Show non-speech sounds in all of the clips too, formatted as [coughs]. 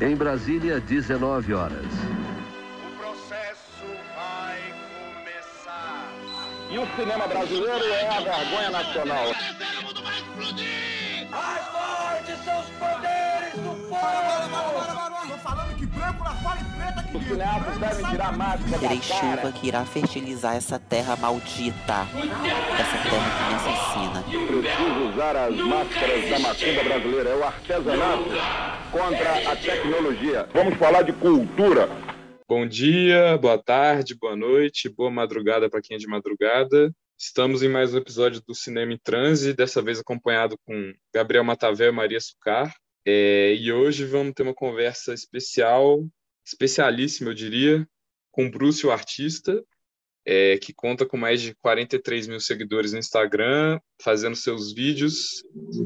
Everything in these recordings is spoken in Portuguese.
Em Brasília, 19 horas. O processo vai começar. E o cinema brasileiro é a vergonha nacional. Mais fortes são os poderes do povo. Tô falando que branco lá fora e preta aqui Os cineastas devem tirar a máscara Terei chuva que irá fertilizar essa terra maldita. Essa terra que me assassina. Preciso usar as máscaras da macumba brasileira. É o artesanato contra a tecnologia. Vamos falar de cultura. Bom dia, boa tarde, boa noite, boa madrugada para quem é de madrugada. Estamos em mais um episódio do Cinema em Transe, dessa vez acompanhado com Gabriel Matavel e Maria Sucar. É, e hoje vamos ter uma conversa especial, especialíssima, eu diria, com Bruce, o artista, é, que conta com mais de 43 mil seguidores no Instagram, fazendo seus vídeos.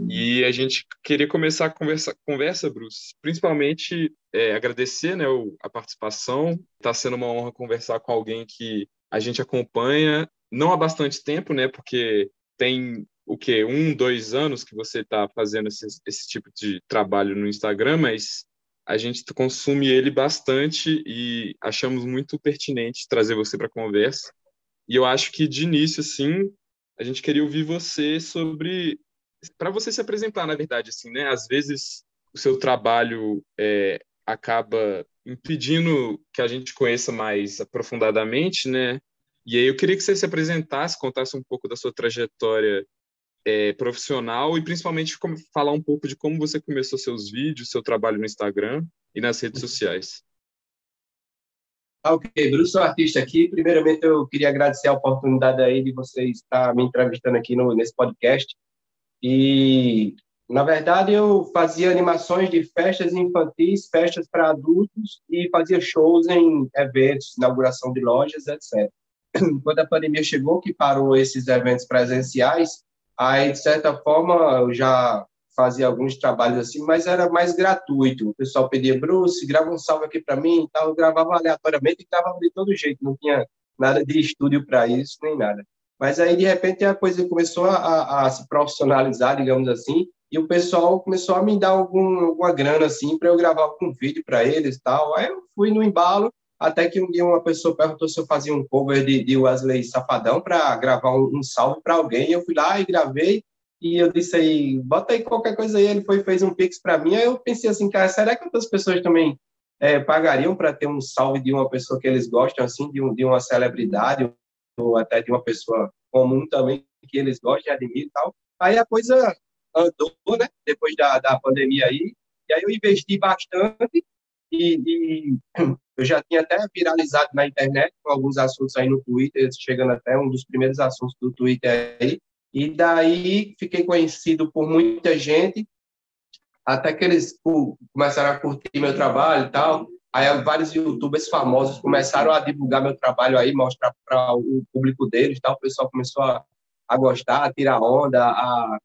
E a gente queria começar a conversa, conversa Bruce, principalmente é, agradecer né, a participação. Está sendo uma honra conversar com alguém que a gente acompanha, não há bastante tempo, né? Porque tem o quê? Um, dois anos que você está fazendo esse, esse tipo de trabalho no Instagram, mas a gente consome ele bastante e achamos muito pertinente trazer você para a conversa. E eu acho que de início, assim, a gente queria ouvir você sobre para você se apresentar, na verdade, assim, né? Às vezes o seu trabalho é, acaba impedindo que a gente conheça mais aprofundadamente, né? E aí eu queria que você se apresentasse, contasse um pouco da sua trajetória é, profissional e principalmente como- falar um pouco de como você começou seus vídeos, seu trabalho no Instagram e nas redes sociais. Ah, Ok, Bruce, sou artista aqui. Primeiramente, eu queria agradecer a oportunidade aí de vocês estar me entrevistando aqui no, nesse podcast. E, na verdade, eu fazia animações de festas infantis, festas para adultos e fazia shows em eventos, inauguração de lojas, etc. [clears throat] Quando a pandemia chegou, que parou esses eventos presenciais, aí, de certa forma, eu já fazia alguns trabalhos assim, mas era mais gratuito. O pessoal pedia, Bruce, grava um salve aqui para mim e tal. Eu gravava aleatoriamente e gravava de todo jeito, não tinha nada de estúdio para isso, nem nada. Mas aí, de repente, a coisa começou a, a, se profissionalizar, digamos assim, e o pessoal começou a me dar algum, alguma grana, assim, para eu gravar algum vídeo para eles e tal. Aí eu fui no embalo, até que um dia uma pessoa perguntou se eu fazia um cover de, de Wesley Safadão para gravar um, um salve para alguém. Eu fui lá e gravei, e eu disse aí, bota aí qualquer coisa aí. Ele foi fez um pix para mim. Aí eu pensei assim, cara, será que outras pessoas também é, pagariam para ter um salve de uma pessoa que eles gostam, assim, de, um, de uma celebridade, ou até de uma pessoa comum também, que eles gostam admiram e tal. Aí a coisa andou, né, depois da, da pandemia aí, e aí eu investi bastante, e, e eu já tinha até viralizado na internet com alguns assuntos aí no Twitter, chegando até um dos primeiros assuntos do Twitter aí, e daí fiquei conhecido por muita gente, até que eles começaram a curtir meu trabalho e tal. Aí vários youtubers famosos começaram a divulgar meu trabalho aí, mostrar para o público deles, tal. O pessoal começou a, a gostar, a tirar onda, a,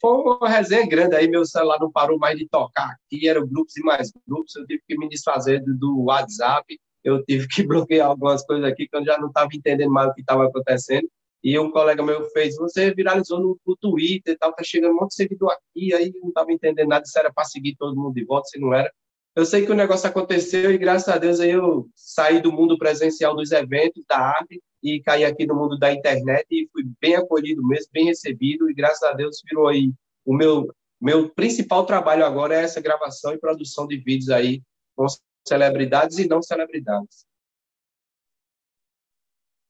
foi uma resenha grande aí, meu celular não parou mais de tocar aqui, eram grupos e mais grupos, eu tive que me desfazer do, WhatsApp, eu tive que [laughs] bloquear algumas coisas aqui que eu já não estava entendendo mais o que estava acontecendo. E um colega meu fez, você viralizou no, no Twitter e tal, tá chegando um monte de seguidor aqui, aí não estava entendendo nada se era para seguir todo mundo de volta, se não era. Eu sei que o negócio aconteceu e graças a Deus aí eu saí do mundo presencial dos eventos, da arte, e caí aqui no mundo da internet e fui bem acolhido mesmo, bem recebido, e graças a Deus virou aí o meu, meu principal trabalho agora é essa gravação e produção de vídeos aí com celebridades e não celebridades.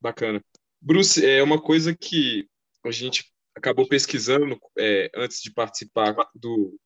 Bacana. Bruce, é uma coisa que a gente acabou pesquisando é, antes de participar do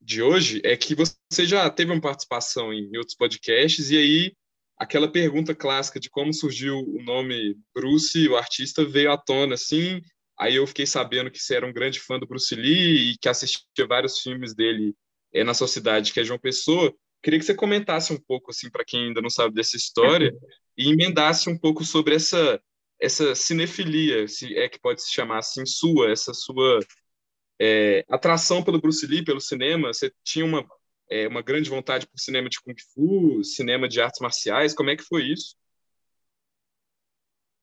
de hoje é que você já teve uma participação em outros podcasts e aí aquela pergunta clássica de como surgiu o nome Bruce, o artista, veio à tona assim. Aí eu fiquei sabendo que você era um grande fã do Bruce Lee e que assistia vários filmes dele é, na sua cidade, que é João Pessoa. Queria que você comentasse um pouco assim para quem ainda não sabe dessa história e emendasse um pouco sobre essa essa cinefilia, se é que pode se chamar assim, sua, essa sua é, atração pelo Bruce Lee, pelo cinema. Você tinha uma, é, uma grande vontade por cinema de Kung Fu, cinema de artes marciais. Como é que foi isso?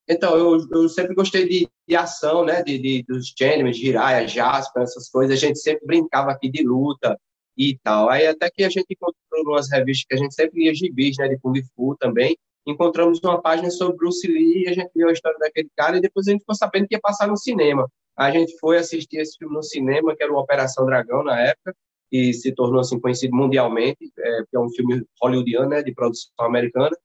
Então, eu, eu sempre gostei de, de ação, né? De, de, dos gêneros, Jiraiya, Jasper, essas coisas. A gente sempre brincava aqui de luta. e tal. Aí até que a gente encontrou umas revistas que a gente sempre lia gibis, né, de Kung Fu também, encontramos uma página sobre Bruce Lee e a gente viu a história daquele cara e depois a gente ficou sabendo que ia passar no cinema. A gente foi assistir esse filme no cinema, que era o Operação Dragão na época, e se tornou assim conhecido mundialmente, é, que é um filme hollywoodiano, né, de produção americana.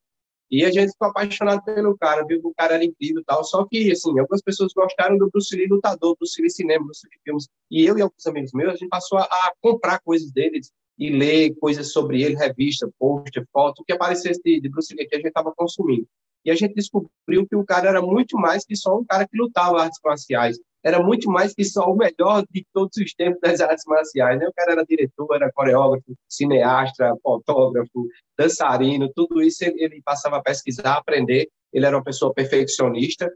E a gente ficou apaixonado pelo cara, viu que o cara era incrível e tal. Só que, assim, algumas pessoas gostaram do Bruce Lee lutador, Bruce Lee cinema, Bruce Lee filmes. E eu e alguns amigos meus, a gente passou a, a comprar coisas dele e ler coisas sobre ele, revista, post, foto, o que aparecesse de, de Bruce Lee que a gente estava consumindo. E a gente descobriu que o cara era muito mais que só um cara que lutava artes marciais era muito mais que só o melhor de todos os tempos das artes marciais. Né? O cara era diretor, era coreógrafo, cineasta, fotógrafo, dançarino, tudo isso ele, passava a pesquisar, a aprender. Ele era uma pessoa perfeccionista.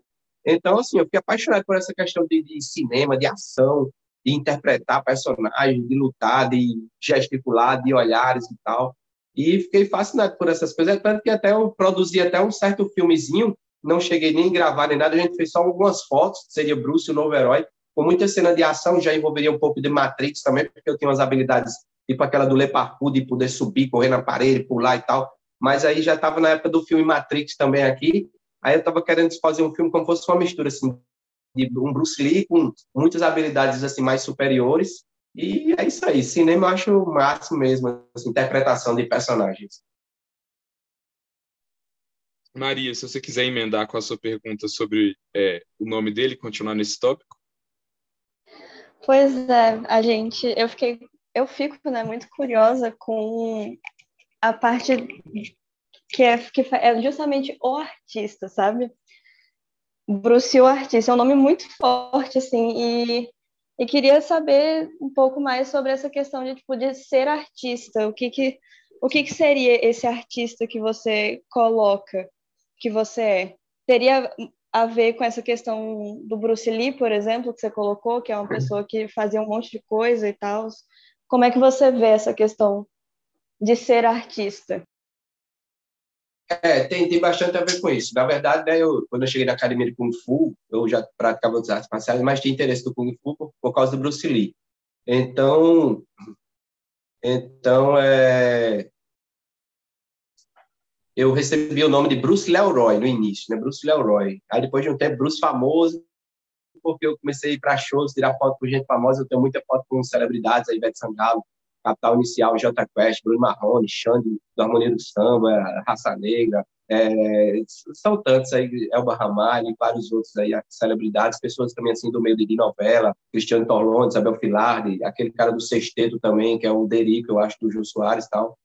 Então, assim, eu fiquei apaixonado por essa questão de, de cinema, de ação, de interpretar personagens, de lutar, de gesticular, de olhares e tal. E fiquei fascinado por essas coisas, tanto que até eu produzi até um certo filmezinho não cheguei nem a gravar nem nada, a gente fez só algumas fotos, seria Bruce, o novo herói, com muita cena de ação, já envolveria um pouco de Matrix também, porque eu tenho umas habilidades, tipo aquela do Le Parkour, de poder subir, correr na parede, pular e tal, mas aí já estava na época do filme Matrix também aqui, aí eu estava querendo fazer um filme como fosse uma mistura, assim, de um Bruce Lee com muitas habilidades, assim, mais superiores, e é isso aí, cinema eu acho o máximo mesmo, assim, interpretação de personagens. Maria, se você quiser emendar com a sua pergunta sobre é, o nome dele, continuar nesse tópico. Pois é, a gente, eu fiquei, eu fico, né, muito curiosa com a parte que é, que é justamente o artista, sabe? Bruce o artista é um nome muito forte, assim, e, e queria saber um pouco mais sobre essa questão de, tipo, de ser artista, o que que, o que que seria esse artista que você coloca que você é. Teria a ver com essa questão do Bruce Lee, por exemplo, que você colocou, que é uma pessoa que fazia um monte de coisa e tal. Como é que você vê essa questão de ser artista? É, tem, tem bastante a ver com isso. Na verdade, né, eu, quando eu cheguei na academia de Kung Fu, eu já praticava as artes marciais, mas tinha interesse do Kung Fu por, por causa do Bruce Lee. Então, então é, eu recebi o nome de Bruce Leroy no início, né? Bruce Leroy. Aí depois de um tempo, Bruce famoso, porque eu comecei a ir para shows, tirar foto com gente famosa. Eu tenho muita foto com celebridades, a Ivete Sangalo, Capital Inicial, J Quest, Bruno Marrone, Xande, do Harmonia do Samba, Raça Negra, é, são tantos aí, Elba Ramalho e vários outros aí, celebridades, pessoas também assim do meio de novela, Cristiano Torlone, Isabel Filardi, aquele cara do Sexteto também, que é o Derico, eu acho, do Jô Soares e tal.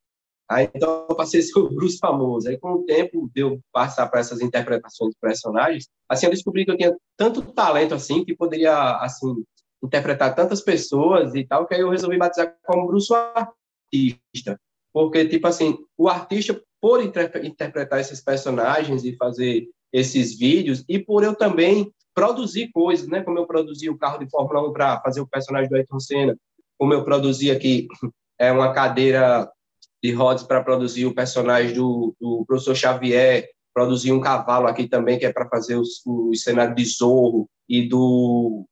Aí, então, eu passei a ser o Bruce famoso. Aí, com o tempo, deu passar para essas interpretações de personagens, assim, eu descobri que eu tinha tanto talento, assim, que poderia, assim, interpretar tantas pessoas e tal, que aí eu resolvi batizar como Bruce artista. Porque, tipo assim, o artista, por interpretar esses personagens e fazer esses vídeos, e por eu também produzir coisas, né? Como eu produzi o carro de Fórmula 1 para fazer o personagem do Ayrton Senna, como eu produzi aqui [laughs] é uma cadeira de rodas para produzir o personagem do, do professor Xavier, produzir um cavalo aqui também, que é para fazer os, o cenário de Zorro, e do,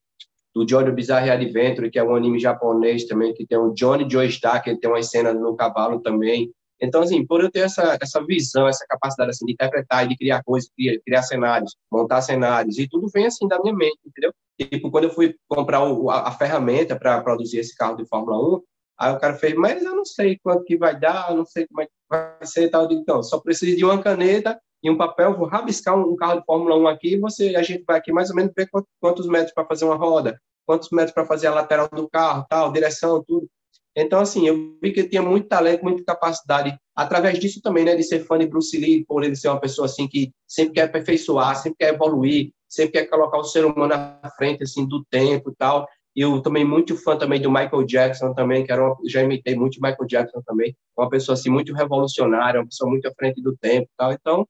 do Johnny Bizarre Adventure, que é um anime japonês também, que tem o Johnny Joestar, que tem uma cena no cavalo também. Então, assim, por eu ter essa, essa visão, essa capacidade assim, de interpretar e de criar coisas, criar, criar cenários, montar cenários, e tudo vem assim da minha mente, entendeu? Tipo, quando eu fui comprar o, a, a ferramenta para produzir esse carro de Fórmula 1, Aí o cara fez, mas eu não sei quanto que vai dar, eu não sei como é que vai ser e tal. Eu digo, então, só preciso de uma caneta e um papel, vou rabiscar um carro de Fórmula 1 aqui, você, a gente vai aqui mais ou menos ver quantos metros para fazer uma roda, quantos metros para fazer a lateral do carro, tal, direção, tudo. Então, assim, eu vi que ele tinha muito talento, muita capacidade, através disso também, né, de ser fã de Bruce Lee, por ele ser uma pessoa, assim, que sempre quer aperfeiçoar, sempre quer evoluir, sempre quer colocar o ser humano à frente, assim, do tempo e tal. Eu também muito fã também do Michael Jackson também, que era uma, já imitei muito Michael Jackson também, uma pessoa assim muito revolucionária, uma pessoa muito à frente do tempo, tal. Então,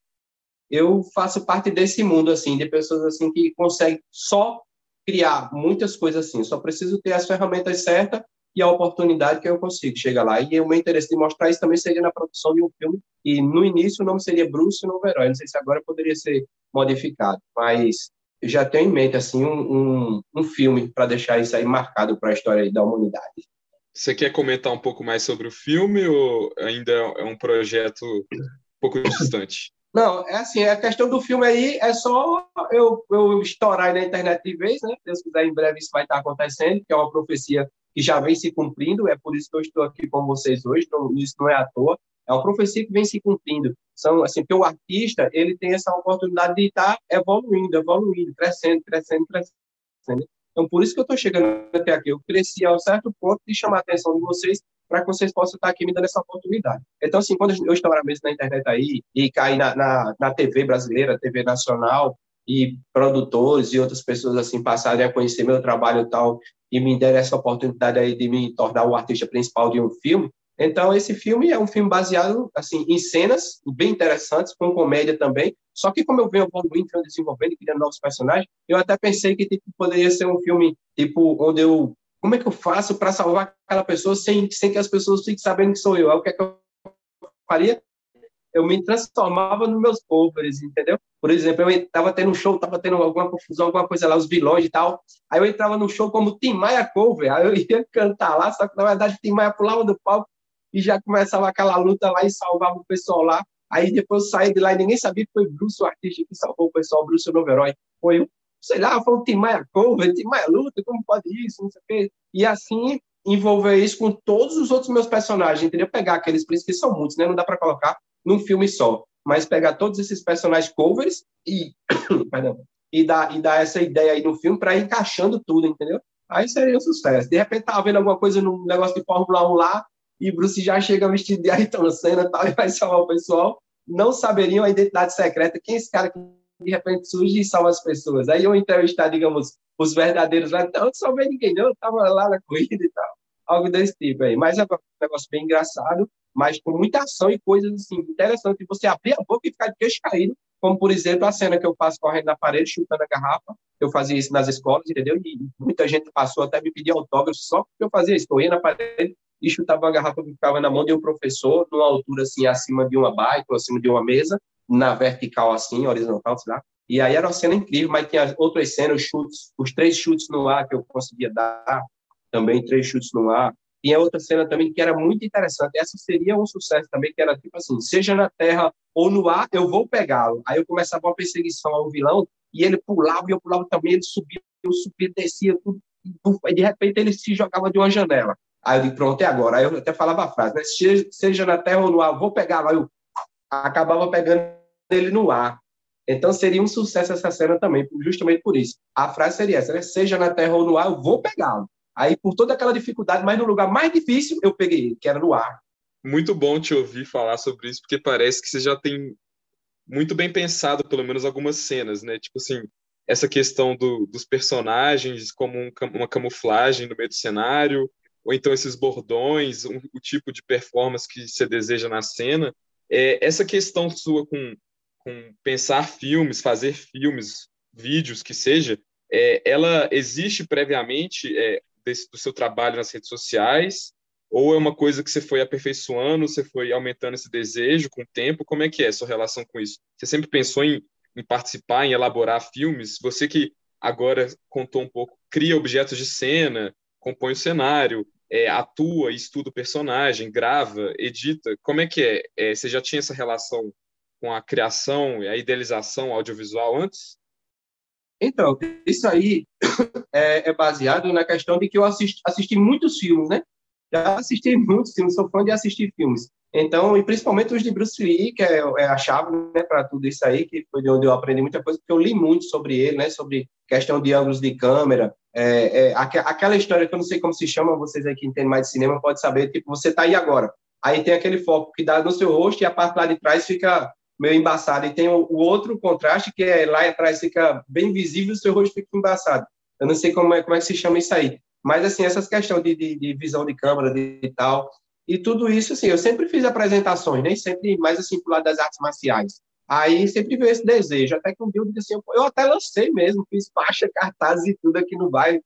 eu faço parte desse mundo assim, de pessoas assim que conseguem só criar muitas coisas assim, só preciso ter as ferramentas certas e a oportunidade que eu consigo chegar lá. E o meu interesse de mostrar isso também seria na produção de um filme. E no início o nome seria Bruce Novo Herói. Não sei se agora poderia ser modificado, mas eu já tenho em mente assim um, um, um filme para deixar isso aí marcado para a história da humanidade. Você quer comentar um pouco mais sobre o filme ou ainda é um projeto um pouco distante? Não, é assim, a questão do filme aí é só eu, eu estourar aí na internet de vez, né? Se Deus quiser, em breve isso vai estar acontecendo, que é uma profecia que já vem se cumprindo, é por isso que eu estou aqui com vocês hoje, não, isso não é à toa, é uma profecia que vem se cumprindo. São, assim, porque o artista, ele tem essa oportunidade de estar evoluindo, evoluindo, crescendo, crescendo, crescendo. Então, por isso que eu estou chegando até aqui. Eu cresci a um certo ponto de chamar a atenção de vocês para que vocês possam estar aqui me dando essa oportunidade. Então, assim, quando eu mesmo na internet aí e cair na, na, na TV brasileira, TV nacional, e produtores e outras pessoas assim passarem a conhecer meu trabalho e tal e me derem essa oportunidade aí de me tornar o artista principal de um filme. Então esse filme é um filme baseado assim em cenas bem interessantes com comédia também. Só que como eu venho evoluindo, venho desenvolvendo criando novos personagens, eu até pensei que tipo, poderia ser um filme tipo onde eu como é que eu faço para salvar aquela pessoa sem, sem que as pessoas fiquem sabendo que sou eu? É o que, é que eu faria? Eu me transformava nos meus covers, entendeu? Por exemplo, eu estava tendo um show, estava tendo alguma confusão, alguma coisa lá, os vilões e tal. Aí eu entrava no show como Tim Maia cover, aí eu [laughs] ia cantar lá, só que na verdade Tim Maia pulava do palco e já começava aquela luta lá e salvava o pessoal lá. Aí depois saí de lá e ninguém sabia que foi Bruce, o artista que salvou o pessoal, Bruce, o novo herói. Foi eu sei lá, foi um Tim Maia cover, Tim Maia luta, como pode isso, não sei o quê. E assim, envolver isso com todos os outros meus personagens, entendeu? Pegar aqueles príncipes, que são muitos, né? Não dá para colocar num filme só, mas pegar todos esses personagens covers e, [coughs] perdão, e dar, e dar essa ideia aí no filme para ir encaixando tudo, entendeu? Aí seria um sucesso. De repente tava vendo alguma coisa no negócio de Fórmula 1 lá, e Bruce já chega vestido de Ayrton Senna tal, e vai salvar o pessoal. Não saberiam a identidade secreta, quem é esse cara que de repente surge e salva as pessoas. Aí eu entrevistar, digamos, os verdadeiros lá, não, não salvei ninguém, não, estava lá na corrida e tal. Algo desse tipo aí. Mas é um negócio bem engraçado, mas com muita ação e coisas assim, interessantes. Você abrir a boca e ficar de queixo caído, como, por exemplo, a cena que eu faço correndo na parede, chutando a garrafa. Eu fazia isso nas escolas, entendeu? E muita gente passou até me pedir autógrafo só porque eu fazia isso. Eu ia na parede e chutava a garrafa que ficava na mão de um professor, numa altura assim, acima de uma bike, acima de uma mesa, na vertical assim, horizontal, sei lá. E aí era uma cena incrível, mas tinha outras cenas, os chutes, os três chutes no ar que eu conseguia dar, também três chutes no ar. Tinha outra cena também que era muito interessante. Essa seria um sucesso também, que era tipo assim, seja na terra ou no ar, eu vou pegá-lo. Aí eu começava uma perseguição ao vilão e ele pulava e eu pulava também, ele subia, eu subia, descia, tudo. E de repente ele se jogava de uma janela. Aí eu disse, pronto, é agora. Aí eu até falava a frase, né? Seja na terra ou no ar, vou pegá-lo. Aí eu acabava pegando ele no ar. Então seria um sucesso essa cena também, justamente por isso. A frase seria essa, né? Seja na terra ou no ar, eu vou pegá-lo. Aí, por toda aquela dificuldade, mas no lugar mais difícil, eu peguei ele, que era no ar. Muito bom te ouvir falar sobre isso, porque parece que você já tem muito bem pensado, pelo menos, algumas cenas, né? Tipo assim, essa questão do, dos personagens como um, uma camuflagem no meio do cenário, ou então esses bordões, um, o tipo de performance que você deseja na cena. É, essa questão sua com, com pensar filmes, fazer filmes, vídeos, que seja, é, ela existe previamente é, desse, do seu trabalho nas redes sociais? Ou é uma coisa que você foi aperfeiçoando, você foi aumentando esse desejo com o tempo? Como é que é a sua relação com isso? Você sempre pensou em, em participar, em elaborar filmes? Você que agora contou um pouco, cria objetos de cena, compõe o cenário, é, atua, estuda o personagem, grava, edita. Como é que é? é? Você já tinha essa relação com a criação e a idealização audiovisual antes? Então, isso aí [coughs] é, é, baseado na questão de que eu assisti, assisti muitos filmes, né? Já assisti muitos filmes, sou fã de assistir filmes. Então, e principalmente os de Bruce Lee, que é, é a chave né, para tudo isso aí, que foi de onde eu aprendi muita coisa, porque eu li muito sobre ele, né? Sobre questão de ângulos de câmera, é, é, aquela história que eu não sei como se chama, vocês aí que entendem mais de cinema pode saber, tipo, você tá aí agora, aí tem aquele foco que dá no seu rosto e a parte lá de trás fica meio embaçada, e tem o, o outro contraste que é lá atrás fica bem visível o seu rosto fica embaçado. Eu não sei como é, como é que se chama isso aí. Mas, assim, essas questões de, de, de visão de câmera de, de tal, e tudo isso, assim, eu sempre fiz apresentações, nem sempre mais assim pro lado das artes marciais. Aí sempre veio esse desejo, até que um dia eu disse assim, eu até lancei mesmo, fiz faixa, cartazes e tudo aqui no bairro.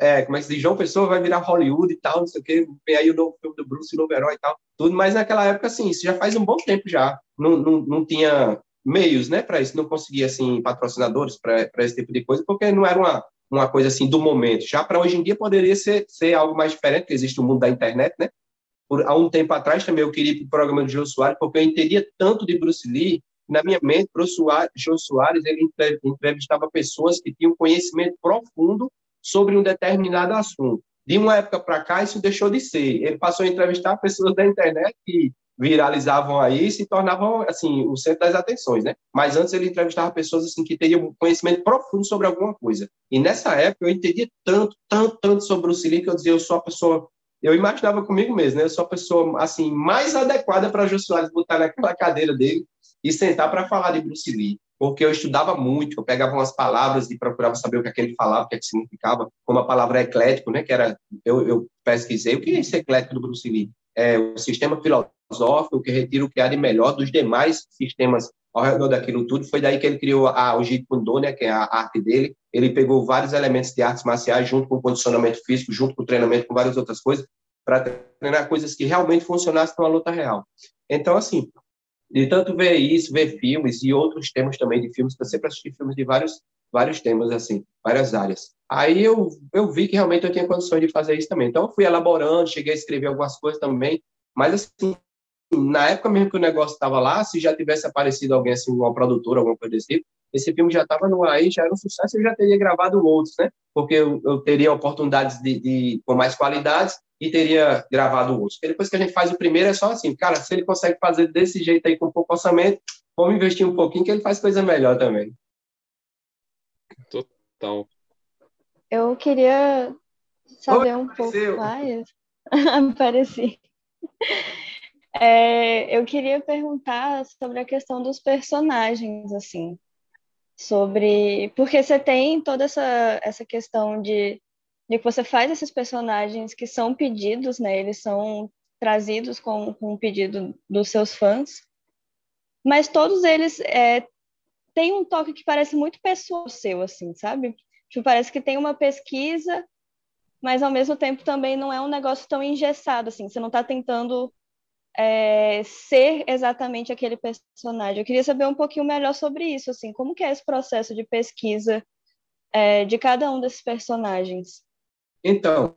É, como é que se diz, João Pessoa vai virar Hollywood e tal, não sei o quê, vem aí o novo filme do Bruce, o novo herói e tal, tudo, mas naquela época, assim, isso já faz um bom tempo já, não, não, não tinha meios, né, para isso, não conseguia, assim, patrocinadores para esse tipo de coisa, porque não era uma, uma coisa assim do momento. Já para hoje em dia poderia ser, ser algo mais diferente, porque existe o mundo da internet, né? Por, há um tempo atrás também eu queria ir para o programa do Jô Soares, porque eu entendia tanto de Bruce Lee, na minha mente, o Jô Soares ele entrevistava pessoas que tinham conhecimento profundo sobre um determinado assunto. De uma época para cá, isso deixou de ser. Ele passou a entrevistar pessoas da internet que viralizavam aí e se tornavam assim o centro das atenções, né? Mas antes ele entrevistava pessoas assim que teriam conhecimento profundo sobre alguma coisa. E nessa época eu entendia tanto, tanto, tanto sobre o Bruce Lee que eu dizia eu sou a pessoa eu imaginava comigo mesmo, né? Eu sou a pessoa assim mais adequada para Jô botar naquela cadeira dele e sentar para falar de Bruce Lee, porque eu estudava muito, eu pegava umas palavras e procurava saber o que, é que ele falava, o que, é que significava, como a palavra eclético, né? Que era eu, eu pesquisei o que é esse eclético do Bruce Lee é, o sistema filosófico que retira o que há de melhor dos demais sistemas ao redor daquilo tudo. Foi daí que ele criou a, o Jeet Kune Do, né, que é a arte dele. Ele pegou vários elementos de artes marciais junto com condicionamento físico, junto com treinamento, com várias outras coisas, para treinar coisas que realmente funcionassem numa luta real. Então, assim, de tanto ver isso, ver filmes e outros temas também de filmes, eu sempre assisti filmes de vários, vários temas, assim, várias áreas. Aí eu, eu vi que realmente eu tinha condições de fazer isso também. Então, eu fui elaborando, cheguei a escrever algumas coisas também, mas, assim, na época mesmo que o negócio estava lá, se já tivesse aparecido alguém, assim, uma produtora, alguma coisa desse tipo, esse filme já estava no ar, já era um sucesso, eu já teria gravado outros, né? Porque eu, eu teria oportunidades de, de, com mais qualidades e teria gravado outros. Porque depois que a gente faz o primeiro, é só assim, cara, se ele consegue fazer desse jeito aí com pouco orçamento, vamos investir um pouquinho que ele faz coisa melhor também. Total. Eu queria saber Oi, um pouco mais. [laughs] Apareci. É, eu queria perguntar sobre a questão dos personagens, assim, sobre porque você tem toda essa, essa questão de de que você faz esses personagens que são pedidos, né? Eles são trazidos com, com um pedido dos seus fãs, mas todos eles é, têm um toque que parece muito pessoal seu, assim, sabe? Tipo, parece que tem uma pesquisa, mas ao mesmo tempo também não é um negócio tão engessado, assim. Você não está tentando é, ser exatamente aquele personagem. Eu queria saber um pouquinho melhor sobre isso, assim, como que é esse processo de pesquisa é, de cada um desses personagens? Então,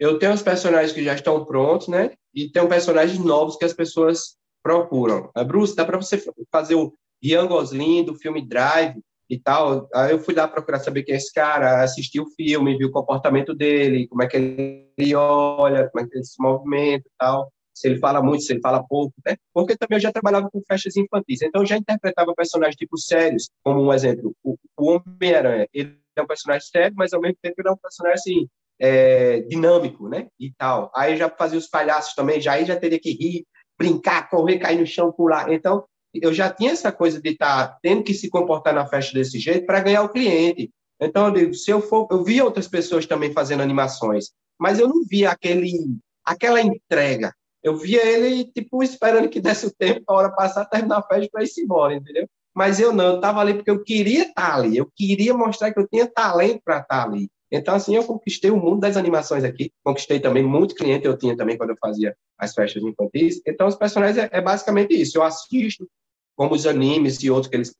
eu tenho os personagens que já estão prontos, né? E tem personagens novos que as pessoas procuram. A Bruce, dá para você fazer o Ryan Gosling do filme Drive e tal. Aí eu fui lá procurar saber quem é esse cara, assisti o filme, vi o comportamento dele, como é que ele olha, como é que ele se movimenta e tal. Se ele fala muito, se ele fala pouco, né? Porque também eu já trabalhava com festas infantis, então eu já interpretava personagens tipo sérios, como um exemplo, o, o Homem-Aranha. Ele é um personagem sério, mas ao mesmo tempo ele é um personagem assim, é, dinâmico, né? E tal. Aí já fazia os palhaços também, já aí já teria que rir, brincar, correr, cair no chão, pular. Então, eu já tinha essa coisa de estar tá tendo que se comportar na festa desse jeito para ganhar o cliente. Então, eu digo, se eu for, eu vi outras pessoas também fazendo animações, mas eu não via aquele, aquela entrega. Eu via ele, tipo, esperando que desse o tempo, a hora passar, terminar a festa para ir embora, entendeu? Mas eu não, eu estava ali porque eu queria estar tá ali, eu queria mostrar que eu tinha talento para estar tá ali. Então, assim, eu conquistei o mundo das animações aqui, conquistei também muito cliente, eu tinha também quando eu fazia as festas infantis. Então, os personagens é, é basicamente isso. Eu assisto, como os animes e outros que eles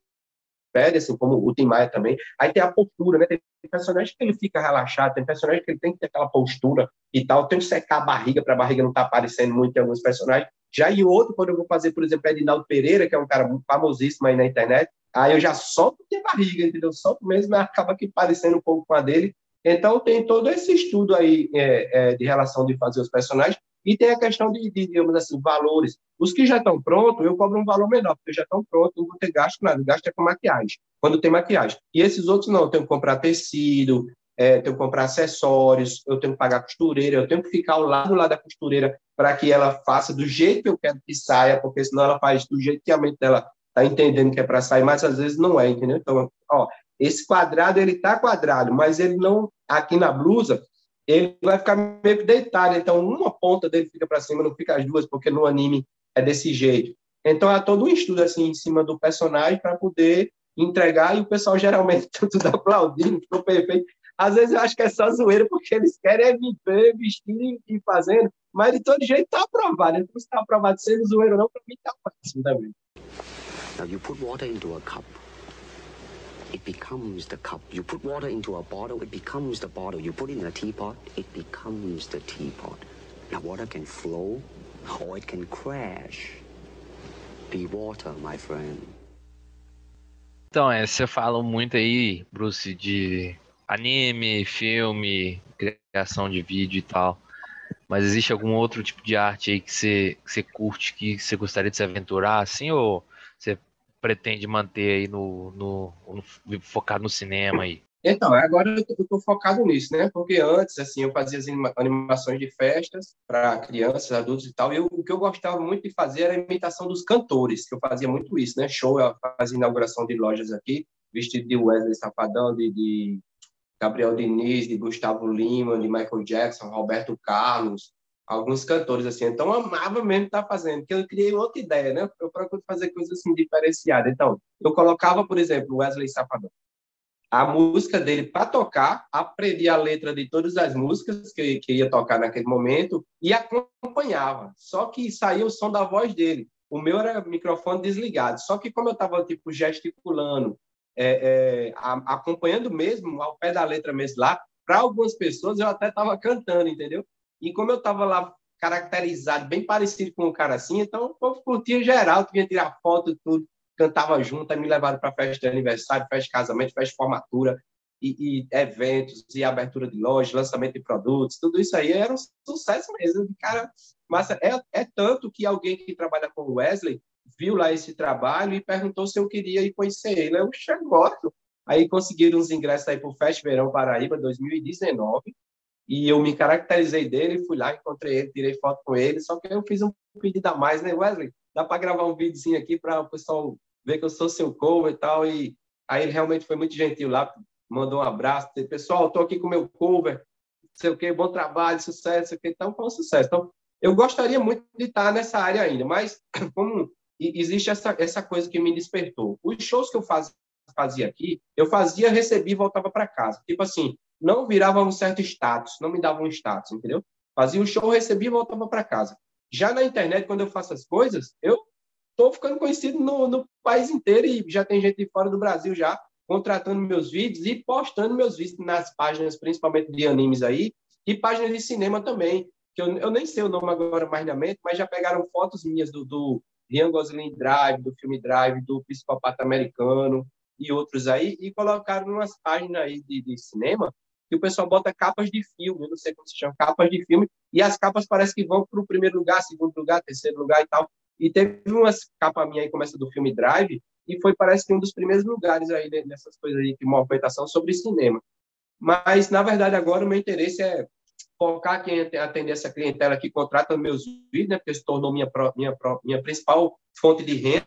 pedem, assim, como o Tim Maia também. Aí tem a postura, né? Tem personagem que ele fica relaxado, tem personagem que ele tem que ter aquela postura e tal, tem que secar a barriga para a barriga não estar tá aparecendo muito em alguns personagens. Já em outro, quando eu vou fazer, por exemplo, Edinaldo Pereira, que é um cara famosíssimo aí na internet, aí eu já solto a barriga, entendeu? Solto mesmo, mas acaba aqui parecendo um pouco com a dele, então, tem todo esse estudo aí é, é, de relação de fazer os personagens e tem a questão de, de, digamos assim, valores. Os que já estão prontos, eu cobro um valor menor, porque já estão prontos, não vou ter gasto nada, gasto é com maquiagem, quando tem maquiagem. E esses outros não, eu tenho que comprar tecido, é, tenho que comprar acessórios, eu tenho que pagar costureira, eu tenho que ficar ao lado lá da costureira para que ela faça do jeito que eu quero que saia, porque senão ela faz do jeito que a mente dela está entendendo que é para sair, mas às vezes não é, entendeu? Então, ó, esse quadrado ele está quadrado, mas ele não aqui na blusa ele vai ficar meio que deitado. Então uma ponta dele fica para cima, não fica as duas, porque no anime é desse jeito. Então é todo um estudo assim em cima do personagem para poder entregar e o pessoal geralmente [laughs] tudo aplaudindo, ficou perfeito. Às vezes eu acho que é só zoeira porque eles querem é viver, vestir e fazendo, mas de todo jeito está aprovado. Então se está aprovado sendo zoeiro ou não, para mim está ótimo também. Now you put water into a. it becomes the cup. You put water into a bottle, it becomes the bottle. You put it in a teapot, it becomes the teapot. Now, water can flow or it can crash. Be water, my friend. Então, é, você fala muito aí, Bruce, de anime, filme, criação de vídeo e tal. Mas existe algum outro tipo de arte aí que você, que você curte, que você gostaria de se aventurar, assim, ou você pretende manter aí no, no, no focado no cinema aí? Então, agora eu estou focado nisso, né? Porque antes, assim, eu fazia as animações de festas para crianças, adultos e tal, e eu, o que eu gostava muito de fazer era a imitação dos cantores, que eu fazia muito isso, né? Show, eu fazia inauguração de lojas aqui, vestido de Wesley Safadão, de, de Gabriel Diniz, de Gustavo Lima, de Michael Jackson, Roberto Carlos, alguns cantores assim. Então, amava mesmo estar fazendo, porque eu criei outra ideia, né? Eu procuro fazer coisas assim diferenciadas. Então, eu colocava, por exemplo, Wesley Safadão. A música dele para tocar, aprendi a letra de todas as músicas que, que ia tocar naquele momento e acompanhava. Só que saía o som da voz dele. O meu era microfone desligado. Só que como eu estava tipo gesticulando, é, é, a, acompanhando mesmo ao pé da letra mesmo lá, para algumas pessoas eu até estava cantando, entendeu? E como eu estava lá caracterizado, bem parecido com um cara assim, então o povo curtia geral, vinha tirar foto tudo, cantava junto, aí me levaram para festa de aniversário, festa de casamento, festa de formatura, e, e, eventos, e abertura de lojas, lançamento de produtos, tudo isso aí era um sucesso mesmo, cara. Mas é, é tanto que alguém que trabalha com o Wesley viu lá esse trabalho e perguntou se eu queria ir conhecer ele. Eu gosto. Aí conseguiram uns ingressos aí para o Fest Verão Paraíba 2019 e eu me caracterizei dele, fui lá, encontrei ele, tirei foto com ele, só que eu fiz um pedido a mais, né, Wesley? Dá para gravar um videozinho aqui para o pessoal ver que eu sou seu cover e tal, e aí ele realmente foi muito gentil lá, mandou um abraço, disse, pessoal, estou aqui com meu cover, sei o que, bom trabalho, sucesso, sei o que, então foi um sucesso. Então, eu gostaria muito de estar nessa área ainda, mas [clears throat] como existe essa, essa coisa que me despertou. Os shows que eu faz, fazia aqui, eu fazia, recebia e voltava para casa. Tipo assim, não virava um certo status, não me dava um status, entendeu? Fazia o show, recebia e voltava para casa. Já na internet, quando eu faço as coisas, eu estou ficando conhecido no, no, país inteiro e já tem gente de fora do Brasil já contratando meus vídeos e postando meus vídeos nas páginas, principalmente de animes aí, e páginas de cinema também, que eu, eu nem sei o nome agora mais na mente, mas já pegaram fotos minhas do, do Ryan Gosling Drive, do filme Drive, do Psicopata Americano e outros aí, e colocaram umas páginas aí de, de cinema que o pessoal bota capas de filme, eu não sei como se chama, capas de filme, e as capas parece que vão para o primeiro lugar, segundo lugar, terceiro lugar e tal. E teve umas capas minha aí, começa do filme Drive, e foi, parece que, um dos primeiros lugares aí nessas coisas aí de movimentação sobre cinema. Mas, na verdade, agora o meu interesse é focar quem atender essa clientela que contrata meus vídeos, né, porque se tornou minha, minha, minha principal fonte de renda,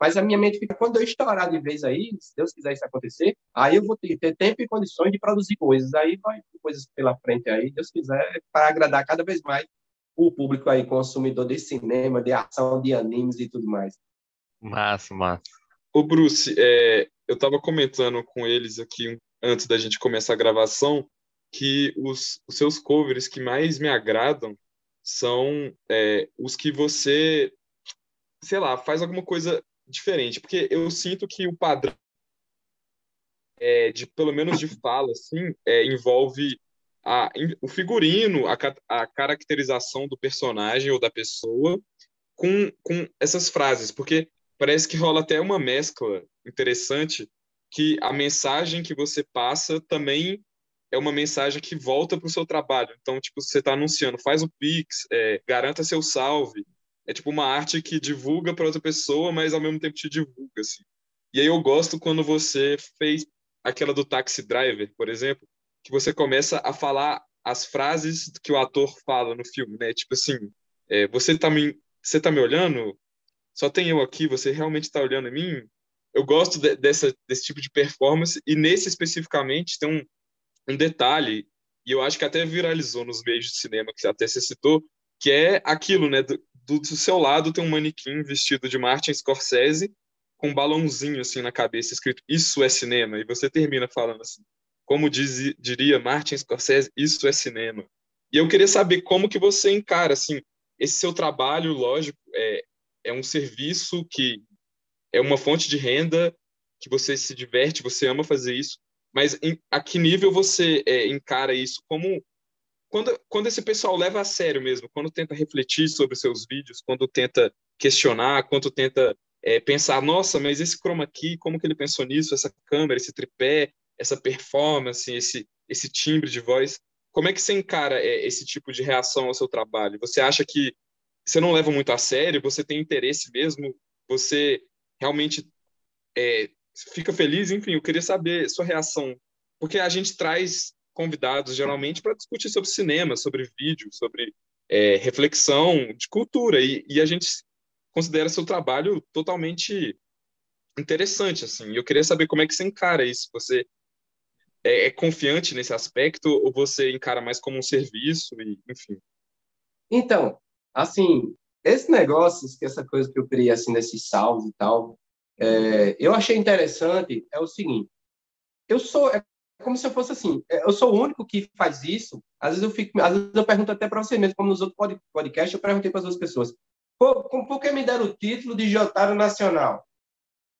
mas a minha mente fica, quando eu estourar de vez aí, se Deus quiser isso acontecer, aí eu vou ter, ter tempo e condições de produzir coisas, aí vai coisas pela frente aí, Deus quiser, para agradar cada vez mais o público aí, consumidor de cinema, de ação, de animes e tudo mais. Massa, massa. Ô Bruce, é, eu estava comentando com eles aqui antes da gente começar a gravação, que os, os seus covers que mais me agradam são é, os que você, sei lá, faz alguma coisa diferente, porque eu sinto que o padrão é, de pelo menos de fala assim é, envolve a, o figurino, a, a caracterização do personagem ou da pessoa com, com essas frases, porque parece que rola até uma mescla interessante que a mensagem que você passa também é uma mensagem que volta para o seu trabalho. Então, tipo, você está anunciando, faz o Pix, é, garanta seu salve. É tipo uma arte que divulga para outra pessoa, mas ao mesmo tempo te divulga, assim. E aí eu gosto quando você fez aquela do Taxi Driver, por exemplo, que você começa a falar as frases que o ator fala no filme, né? Tipo assim, é, você tá me você tá me olhando? Só tem eu aqui, você realmente está olhando em mim? Eu gosto de, dessa, desse tipo de performance e nesse especificamente tem um, um detalhe, e eu acho que até viralizou nos meios de cinema, que até você citou, que é aquilo, né? Do, do, seu lado tem um manequim vestido de Martin Scorsese com um balãozinho assim na cabeça, escrito Isso é cinema, e você termina falando assim, como diz, diria Martin Scorsese, isso é cinema. E eu queria saber como que você encara, assim, esse seu trabalho, lógico, é, é um serviço que é uma fonte de renda, que você se diverte, você ama fazer isso, mas em, a que nível você é, encara isso como quando, quando esse pessoal leva a sério mesmo, quando tenta refletir sobre seus vídeos, quando tenta questionar, quando tenta é, pensar, nossa, mas esse chroma key, como que ele pensou nisso, essa câmera, esse tripé, essa performance, esse, esse timbre de voz, como é que você encara é, esse tipo de reação ao seu trabalho? Você acha que você não leva muito a sério? Você tem interesse mesmo? Você realmente é, fica feliz? Enfim, eu queria saber sua reação, porque a gente traz convidados geralmente para discutir sobre cinema, sobre vídeo, sobre é, reflexão de cultura e, e, a gente considera seu trabalho totalmente interessante assim. Eu queria saber como é que você encara isso. Você é, é confiante nesse aspecto ou você encara mais como um serviço e enfim? Então, assim, esse negócio, essa coisa que eu criei assim nesses salvos e tal, é, eu achei interessante é o seguinte. Eu sou é como se eu fosse assim, é, eu sou o único que faz isso. Às vezes eu fico, às vezes eu pergunto até para você mesmo, como nos outros podcasts, eu perguntei para as outras pessoas. Por, por que me deram o título de Jotaro Nacional?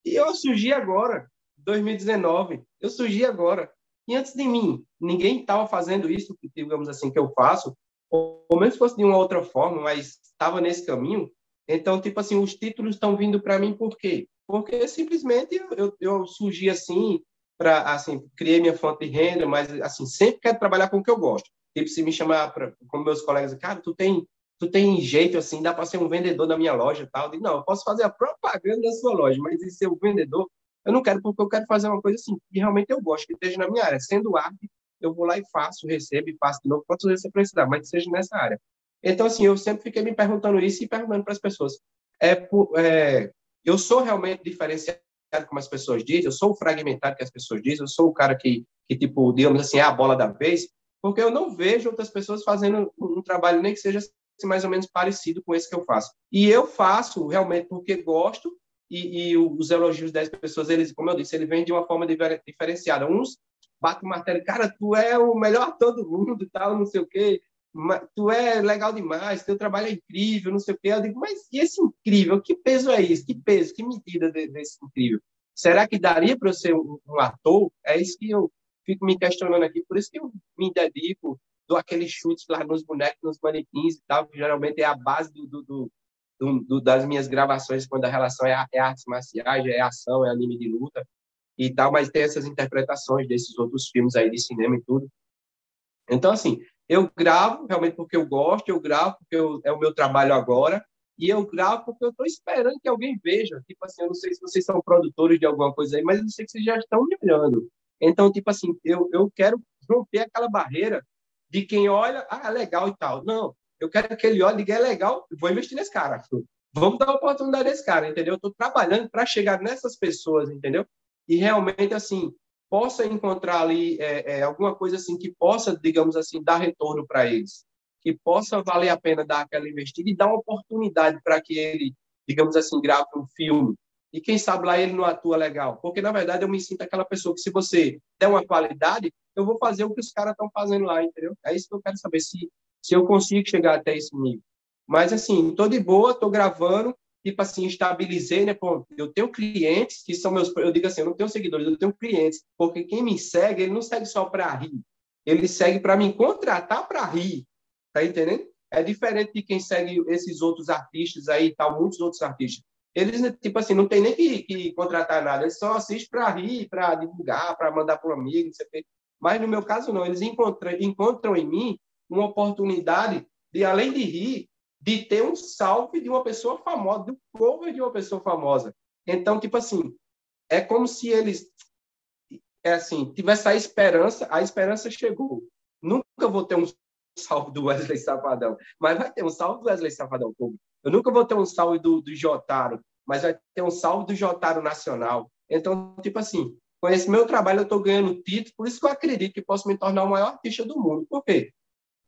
E eu surgi agora, 2019. Eu surgi agora. E antes de mim, ninguém estava fazendo isso, digamos assim, que eu faço, ou menos fosse de uma outra forma, mas estava nesse caminho. Então, tipo assim, os títulos estão vindo para mim por quê? Porque simplesmente eu, eu, eu surgi assim, para assim criei minha fonte de renda, mas assim sempre quero trabalhar com o que eu gosto. Tipo se me chamar para como meus colegas, cara, tu tem tu tem jeito assim, dá para ser um vendedor da minha loja, tal. Digo, não, eu posso fazer a propaganda da sua loja, mas e ser um vendedor, eu não quero porque eu quero fazer uma coisa assim que realmente eu gosto, que esteja na minha área. Sendo arte, eu vou lá e faço, recebo e faço de novo quantas vezes você precisar, mas que seja nessa área. Então assim, eu sempre fiquei me perguntando isso e perguntando para as pessoas. É, é, eu sou realmente diferenciado como as pessoas dizem, eu sou o fragmentado que as pessoas dizem, eu sou o cara que, que tipo, digamos assim, é a bola da vez, porque eu não vejo outras pessoas fazendo um trabalho nem que seja assim, mais ou menos parecido com esse que eu faço. E eu faço realmente porque gosto e, e os elogios das pessoas, eles, como eu disse, ele vem de uma forma diferenciada. Uns batem o martelo, cara, tu é o melhor ator do mundo e tal, não sei o quê tu é legal demais, teu trabalho é incrível, não sei o quê. Eu digo, mas e esse incrível? Que peso é isso? Que peso? Que medida desse incrível? Será que daria para eu ser um, ator? É isso que eu fico me questionando aqui. Por isso que eu me dedico, dou aqueles chutes lá nos bonecos, nos manequins e tal, que geralmente é a base do, do, do, do das minhas gravações, quando a relação é, é artes marciais, é ação, é anime de luta e tal, mas tem essas interpretações desses outros filmes aí de cinema e tudo. Então, assim, eu gravo realmente porque eu gosto, eu gravo porque eu, é o meu trabalho agora, e eu gravo porque eu estou esperando que alguém veja. Tipo assim, eu não sei se vocês são produtores de alguma coisa aí, mas eu sei que vocês já estão me olhando. Então, tipo assim, eu, eu quero romper aquela barreira de quem olha, ah, legal e tal. Não, eu quero que ele olhe e diga, é legal, vou investir nesse cara. Vamos dar oportunidade a esse cara, entendeu? Eu estou trabalhando para chegar nessas pessoas, entendeu? E realmente, assim, possa encontrar ali é, é, alguma coisa assim que possa, digamos assim, dar retorno para eles, que possa valer a pena dar aquela investida e dar uma oportunidade para que ele, digamos assim, grave um filme. E quem sabe lá ele não atua legal. Porque, na verdade, eu me sinto aquela pessoa que, se você der uma qualidade, eu vou fazer o que os caras estão fazendo lá, entendeu? É isso que eu quero saber, se, se eu consigo chegar até esse nível. Mas, assim, tô de boa, tô gravando, tipo assim, estabilizei, né? Pô, eu tenho clientes que são meus, eu digo assim, eu não tenho seguidores, eu tenho clientes, porque quem me segue, ele não segue só para rir, ele segue para me contratar para rir, tá entendendo? É diferente de quem segue esses outros artistas aí, tal, muitos outros artistas. Eles, tipo assim, não tem nem que, que contratar nada, eles só assistem para rir, para divulgar, para mandar para um amigo, não Mas no meu caso, não, eles encontram, encontram em mim uma oportunidade de, além de rir, de ter um salve de uma pessoa famosa, do cover de uma pessoa famosa. Então, tipo assim, é como se eles é assim, tivesse a esperança, a esperança chegou. Nunca vou ter um salve do Wesley Safadão, mas vai ter um salve do Wesley Safadão. Eu nunca vou ter um salve do, do Jotaro, mas vai ter um salve do Jotaro Nacional. Então, tipo assim, com esse meu trabalho eu estou ganhando título, por isso que eu acredito que posso me tornar o maior artista do mundo. Por quê?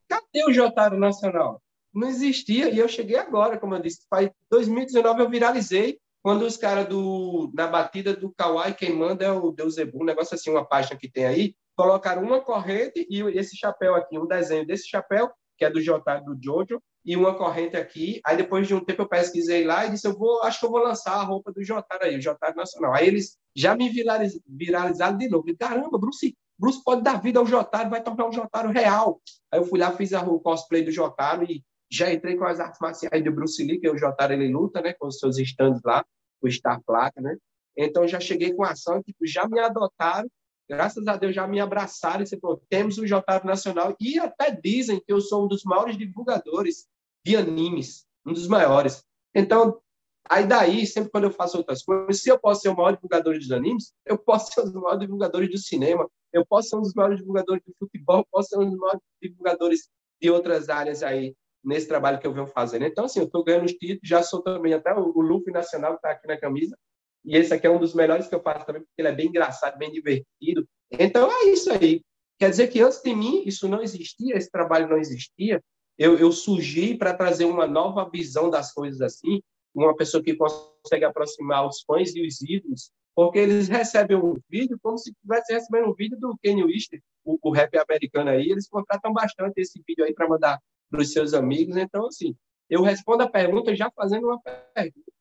Cadê o Jotaro Nacional? Não existia, e eu cheguei agora, como eu disse, faz 2019 eu viralizei, quando os caras do na batida do Kawaii, quem manda é o Deus Ebu, um negócio assim, uma página que tem aí, colocaram uma corrente e esse chapéu aqui, um desenho desse chapéu, que é do J do Jojo, e uma corrente aqui. Aí depois de um tempo eu pesquisei lá e disse, eu vou, acho que eu vou lançar a roupa do Jotaro aí, o Jotaro Nacional. Aí eles já me viraliz, viralizaram de novo. Caramba, Bruce, Bruce pode dar vida ao Jotaro, vai tornar um Jotaro real. Aí eu fui lá, fiz a, o cosplay do Jotaro e já entrei com as artes marciais do Bruce Lee, que é o Jotaro, ele luta, né, com os seus stands lá, o Star Placa, né? Então já cheguei com ação, tipo, já me adotaram, graças a Deus já me abraçaram e você falou, temos o Jotaro Nacional e até dizem que eu sou um dos maiores divulgadores de animes, um dos maiores. Então, aí daí, sempre quando eu faço outras coisas, se eu posso ser o maior divulgador dos animes, eu posso ser um dos maiores divulgadores do cinema, eu posso ser um dos maiores divulgadores do futebol, posso ser um dos maiores divulgadores de outras áreas aí nesse trabalho que eu venho fazendo. Então, assim, eu estou ganhando os títulos, já sou também até o, o Luffy Nacional que está aqui na camisa, e esse aqui é um dos melhores que eu faço também, porque ele é bem engraçado, bem divertido. Então, é isso aí. Quer dizer que antes de mim, isso não existia, esse trabalho não existia. Eu, eu surgi para trazer uma nova visão das coisas assim, uma pessoa que consegue aproximar os fãs e os ídolos, porque eles recebem um vídeo como se estivesse recebendo um vídeo do Kanye West, o, o rap americano aí, eles contratam bastante esse vídeo aí para mandar para os seus amigos. Então, assim, eu respondo a pergunta já fazendo uma pergunta.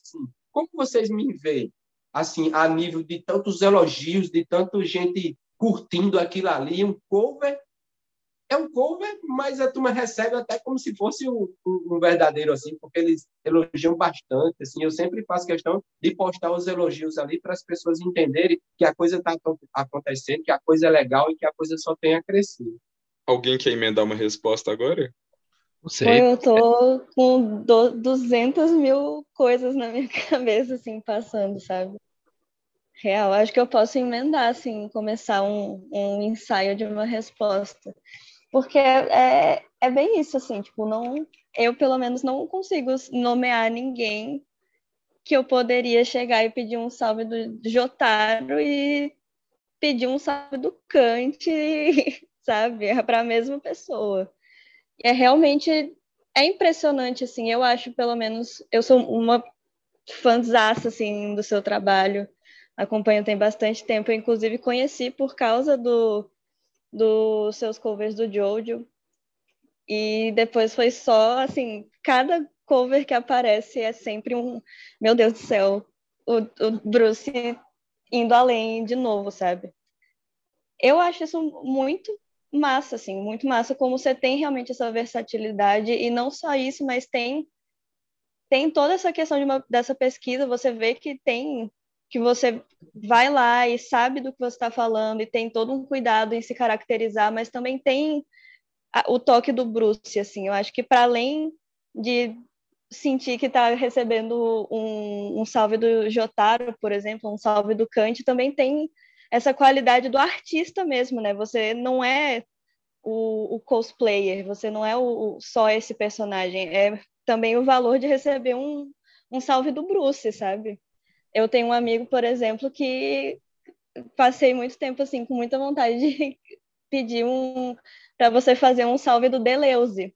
Assim, como vocês me veem, assim, a nível de tantos elogios, de tanta gente curtindo aquilo ali, um cover é um cover, mas a turma recebe até como se fosse um, um, verdadeiro, assim, porque eles elogiam bastante, assim, eu sempre faço questão de postar os elogios ali para as pessoas entenderem que a coisa está acontecendo, que a coisa é legal e que a coisa só tem a crescer. Alguém quer emendar uma resposta agora? Não sei. Eu tô com 200 mil coisas na minha [laughs] cabeça, assim, passando, sabe? Real, acho que eu posso emendar, assim, começar um, um ensaio de uma resposta. Porque é, é bem isso, assim, tipo, não, eu pelo menos não consigo nomear ninguém que eu poderia chegar e pedir um salve do, do Jotaro e pedir um salve do Kant, sabe, é para a mesma pessoa. E é realmente é impressionante, assim, eu acho, pelo menos, eu sou uma fãzaça, assim, do seu trabalho, acompanho tem bastante tempo, eu, inclusive conheci por causa do dos seus covers do Jojo. E depois foi só, assim, cada cover que aparece é sempre um, meu Deus do céu, o, o Bruce indo além de novo, sabe? Eu acho isso muito massa, assim, muito massa, como você tem realmente essa versatilidade, e não só isso, mas tem tem toda essa questão de uma, dessa pesquisa, você vê que tem que você vai lá e sabe do que você está falando e tem todo um cuidado em se caracterizar, mas também tem a, o toque do Bruce, assim, eu acho que para além de sentir que está recebendo um, um, salve do Jotaro, por exemplo, um salve do Kant, também tem essa qualidade do artista mesmo, né? Você não é o, o cosplayer, você não é o, só esse personagem, é também o valor de receber um, um salve do Bruce, sabe? Eu tenho um amigo, por exemplo, que passei muito tempo assim com muita vontade de [laughs] pedir um para você fazer um salve do Deleuze.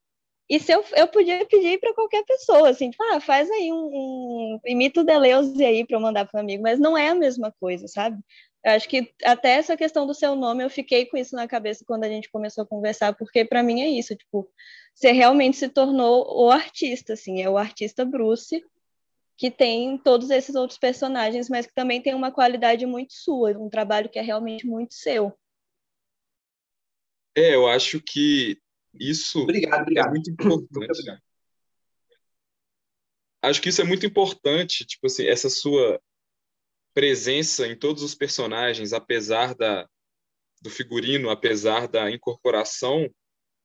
E se eu, eu podia pedir para qualquer pessoa, assim, tipo, ah, faz aí um, um imita o Deleuze aí para eu mandar para um amigo, mas não é a mesma coisa, sabe? Eu acho que até essa questão do seu nome, eu fiquei com isso na cabeça quando a gente começou a conversar, porque para mim é isso, tipo, você realmente se tornou o artista, assim, é o artista Bruce, que tem todos esses outros personagens, mas que também tem uma qualidade muito sua, um trabalho que é realmente muito seu. É, eu acho que isso obrigado, obrigado. é muito importante. Muito acho que isso é muito importante, tipo assim, essa sua presença em todos os personagens, apesar da do figurino, apesar da incorporação,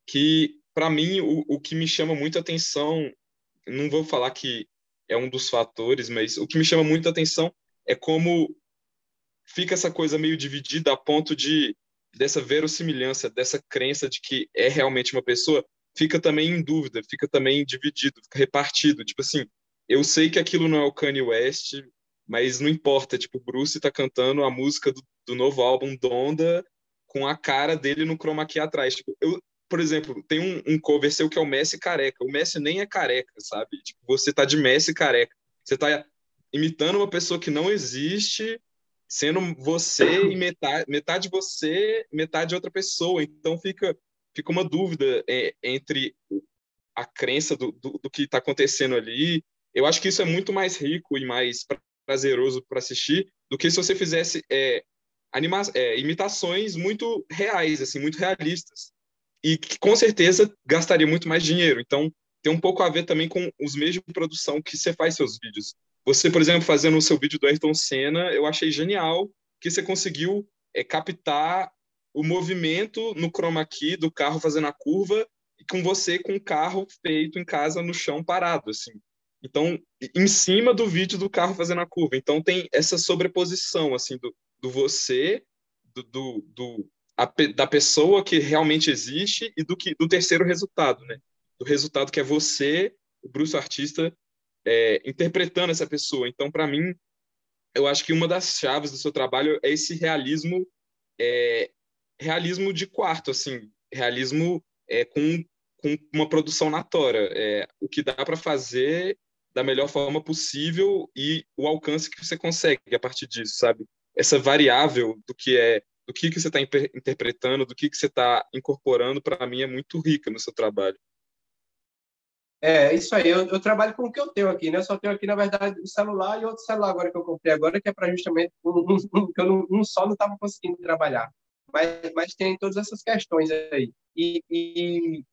que para mim o, o que me chama muita atenção, não vou falar que é um dos fatores, mas o que me chama muita atenção é como fica essa coisa meio dividida a ponto de dessa verossimilhança, dessa crença de que é realmente uma pessoa, fica também em dúvida, fica também dividido, fica repartido. Tipo assim, eu sei que aquilo não é o Kanye West, mas não importa. Tipo, o Bruce tá cantando a música do, do novo álbum Donda com a cara dele no chroma key atrás. Tipo, eu, por exemplo, tem um, um cover seu que é o Messi careca. O Messi nem é careca, sabe? Tipo, você tá de Messi careca. Você tá imitando uma pessoa que não existe, sendo você e metade, metade você, metade outra pessoa. Então fica, fica uma dúvida é, entre a crença do, do, do que está acontecendo ali. Eu acho que isso é muito mais rico e mais prazeroso para assistir do que se você fizesse é, anima é, imitações muito reais, assim, muito realistas. E que com certeza gastaria muito mais dinheiro. Então, tem um pouco a ver também com os meios de produção que você faz seus vídeos. Você, por exemplo, fazendo o seu vídeo do Ayrton Senna, eu achei genial que você conseguiu é, captar o movimento no chroma key do carro fazendo a curva e com você com o carro feito em casa no chão parado, assim. Então, em cima do vídeo do carro fazendo a curva. Então, tem essa sobreposição, assim, do, do você, do, do, do a, da pessoa que realmente existe e do, que, do terceiro resultado, né? Do resultado que é você, o Bruce artista, é, interpretando essa pessoa. Então, para mim, eu acho que uma das chaves do seu trabalho é esse realismo, é, realismo de quarto, assim, realismo é, com, com uma produção na é, o que dá para fazer da melhor forma possível e o alcance que você consegue a partir disso, sabe? Essa variável do que é, do que que você está interpretando, do que que você está incorporando, para mim é muito rica no seu trabalho. É, isso aí. Eu, eu, trabalho com o que eu tenho aqui, né? Eu só tenho aqui, na verdade, o celular e outro celular agora que eu comprei agora, que é para justamente um, um, que eu não, um só não estava conseguindo trabalhar. Mas, mas tem todas essas questões aí. E, e,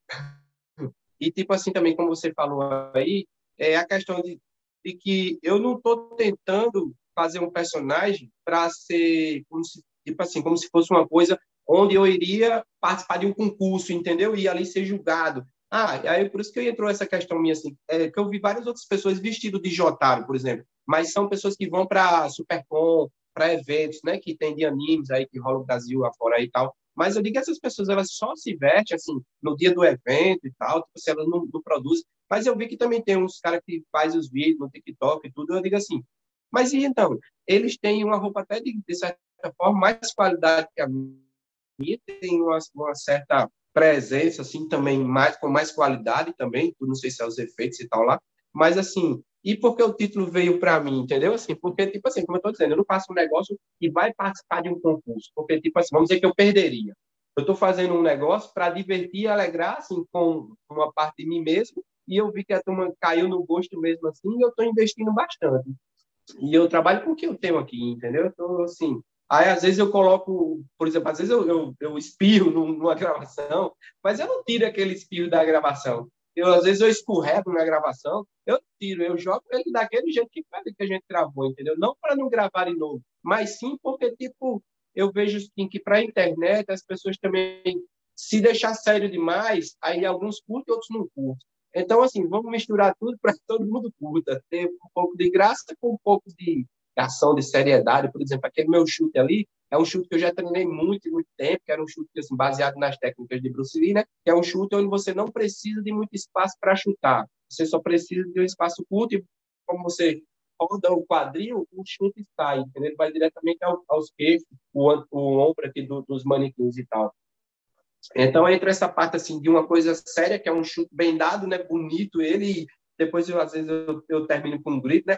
e, tipo assim, também, como você falou aí, é a questão de, de que eu não estou tentando fazer um personagem para ser como se, tipo assim, como se fosse uma coisa onde eu iria participar de um concurso, entendeu? E ali ser julgado. Ah, aí por isso que entrou essa questão minha assim, é, que eu vi várias outras pessoas vestidas de Jotaro, por exemplo, mas são pessoas que vão para Supercom, para eventos, né, que tem de animes aí que rola no Brasil afora e tal. Mas eu digo que essas pessoas elas só se vestem assim no dia do evento e tal, tipo, se elas não, não produzem mas eu vi que também tem uns caras que fazem os vídeos no TikTok e tudo. Eu digo assim, mas e então? Eles têm uma roupa até de, de certa forma mais qualidade que a minha, tem uma, uma certa presença assim também mais com mais qualidade também. Não sei se é os efeitos e tal lá, mas assim e porque o título veio para mim, entendeu? Assim, porque, tipo assim, como eu estou dizendo, eu não faço um negócio que vai participar de um concurso, porque, tipo assim, vamos dizer que eu perderia. Eu estou fazendo um negócio para divertir e alegrar, assim, com uma parte de mim mesmo, e eu vi que a turma caiu no gosto mesmo assim, e eu estou investindo bastante. E eu trabalho com o que eu tenho aqui, entendeu? Então, assim, aí às vezes eu coloco, por exemplo, às vezes eu, eu, eu espirro numa gravação, mas eu não tiro aquele espirro da gravação. Eu, às vezes eu escorrego na gravação, eu tiro, eu jogo ele daquele jeito que que a gente gravou, entendeu? Não para não gravar de novo, mas sim porque, tipo, eu vejo assim, que para a internet as pessoas também, se deixar sério demais, aí alguns curtem, outros não curtem. Então, assim, vamos misturar tudo para todo mundo curta. Ter um pouco de graça com um pouco de ação, de seriedade. Por exemplo, aquele meu chute ali é um chute que eu já treinei muito, muito tempo, que era um chute assim, baseado nas técnicas de Bruce Lee, né? Que é um chute onde você não precisa de muito espaço para chutar. Você só precisa de um espaço curto e como você roda o quadril, o chute sai, entendeu? Ele vai diretamente aos queixos, o, o ombro aqui do, dos manequins e tal. Então entra essa parte assim de uma coisa séria que é um chute bem dado, né, bonito ele. E depois eu, às vezes eu, eu termino com um grito, né?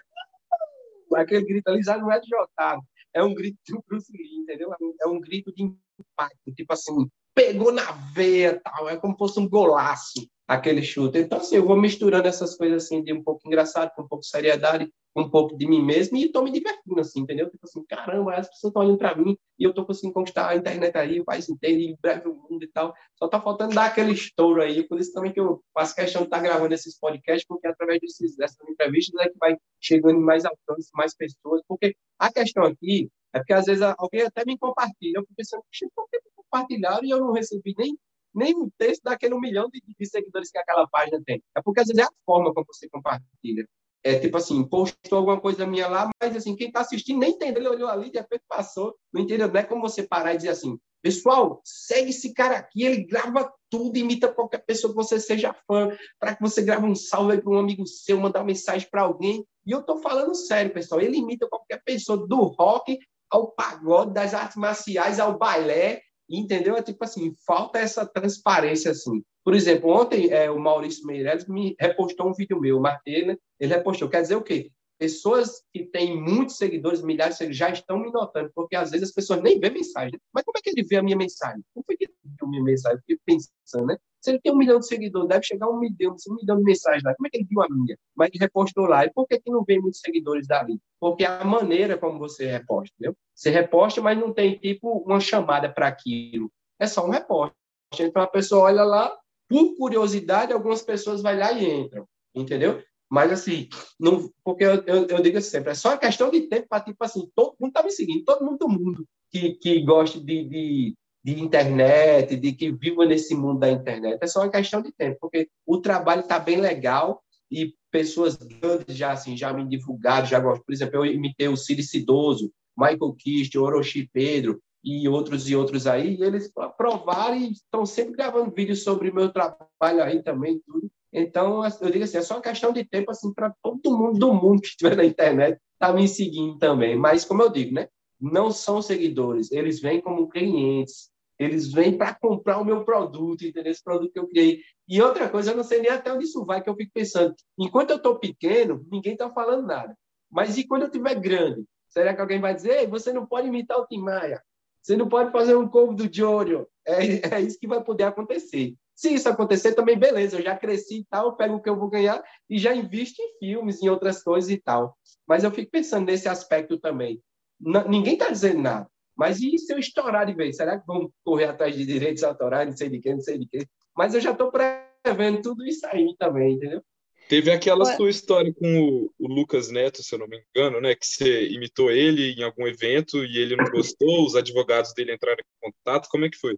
Aquele grito ali já não é de Jotaro, é um grito do Bruce Lee, entendeu? É um grito de impacto, tipo assim, pegou na veia, tal, é como se fosse um golaço aquele chute. Então assim, eu vou misturando essas coisas assim de um pouco engraçado com um pouco de seriedade um pouco de mim mesmo e estou me divertindo, assim, entendeu? Tipo assim, caramba, as pessoas estão olhando para mim e eu estou conseguindo conquistar a internet aí, o país inteiro, e breve o mundo e tal. Só está faltando dar aquele estouro aí, por isso também que eu faço questão de estar tá gravando esses podcasts, porque através desses, dessas entrevistas é que vai chegando mais alcance, mais pessoas, porque a questão aqui é porque às vezes alguém até me compartilha, eu fico pensando, por que compartilharam e eu não recebi nem nem um texto daquele um milhão de, de, seguidores que aquela página tem. É porque às vezes é a forma como você compartilha. É, tipo assim, postou alguma coisa minha lá, mas assim, quem está assistindo nem entendeu, ele olhou ali, de repente passou, não entendeu, não é como você parar e dizer assim, pessoal, segue esse cara aqui, ele grava tudo, imita qualquer pessoa que você seja fã, para que você grave um salve para um amigo seu, mandar uma mensagem para alguém, e eu estou falando sério, pessoal, ele imita qualquer pessoa, do rock ao pagode, das artes marciais ao balé, entendeu? É tipo assim, falta essa transparência, assim. Por exemplo, ontem é, o Maurício Meirelles me repostou um vídeo meu, o Martena, ele repostou. Quer dizer o quê? Pessoas que têm muitos seguidores, milhares de seguidores, já estão me notando, porque às vezes as pessoas nem vê mensagem. Mas como é que ele vê a minha mensagem? Como foi que ele viu a minha mensagem? Fiquei pensando, né? Se ele tem um milhão de seguidores, deve chegar um milhão, um milhão de mensagens lá. Como é que ele viu a minha? Mas ele repostou lá. E por que, que não vem muitos seguidores dali? Porque a maneira como você reposta, entendeu? Você reposta, mas não tem, tipo, uma chamada para aquilo. É só um reposte. Então a pessoa olha lá, por curiosidade, algumas pessoas vão lá e entram, entendeu? Mas, assim, não, porque eu, eu, eu digo sempre, é só questão de tempo para, tipo assim, todo mundo tá me seguindo, todo mundo do mundo que, que gosta de, de, de internet, de que viva nesse mundo da internet, é só uma questão de tempo, porque o trabalho está bem legal e pessoas grandes já, assim, já me divulgaram, já gosto. Por exemplo, eu imitei o Ciri Cidoso, Michael Kist, Orochi Pedro, e outros e outros aí, e eles aprovaram e estão sempre gravando vídeos sobre o meu trabalho aí também, tudo. Então, eu digo assim, é só uma questão de tempo assim para todo mundo do mundo que estiver na internet tá me seguindo também. Mas como eu digo, né? Não são seguidores, eles vêm como clientes, eles vêm para comprar o meu produto, entendeu? Esse produto que eu criei. E outra coisa, eu não sei nem até onde isso vai, que eu fico pensando. Enquanto eu estou pequeno, ninguém está falando nada. Mas e quando eu estiver grande? Será que alguém vai dizer, você não pode imitar o Tim Maia? Você não pode fazer um covo do Jojo. É, [laughs] é isso que vai poder acontecer. Se isso acontecer, também beleza, eu já cresci e tal, eu pego o que eu vou ganhar e já invisto em filmes, em outras coisas e tal. Mas eu fico pensando nesse aspecto também. N ninguém está dizendo nada. Mas e se eu estourar de vez? Será que vão correr atrás de direitos autorais, não sei de quem, não sei de quem? Mas eu já estou prevendo tudo isso aí também, entendeu? Teve aquela Ué. sua história com o, o, Lucas Neto, se eu não me engano, né? Que você imitou ele em algum evento e ele não gostou, os advogados dele entraram em contato. Como é que foi?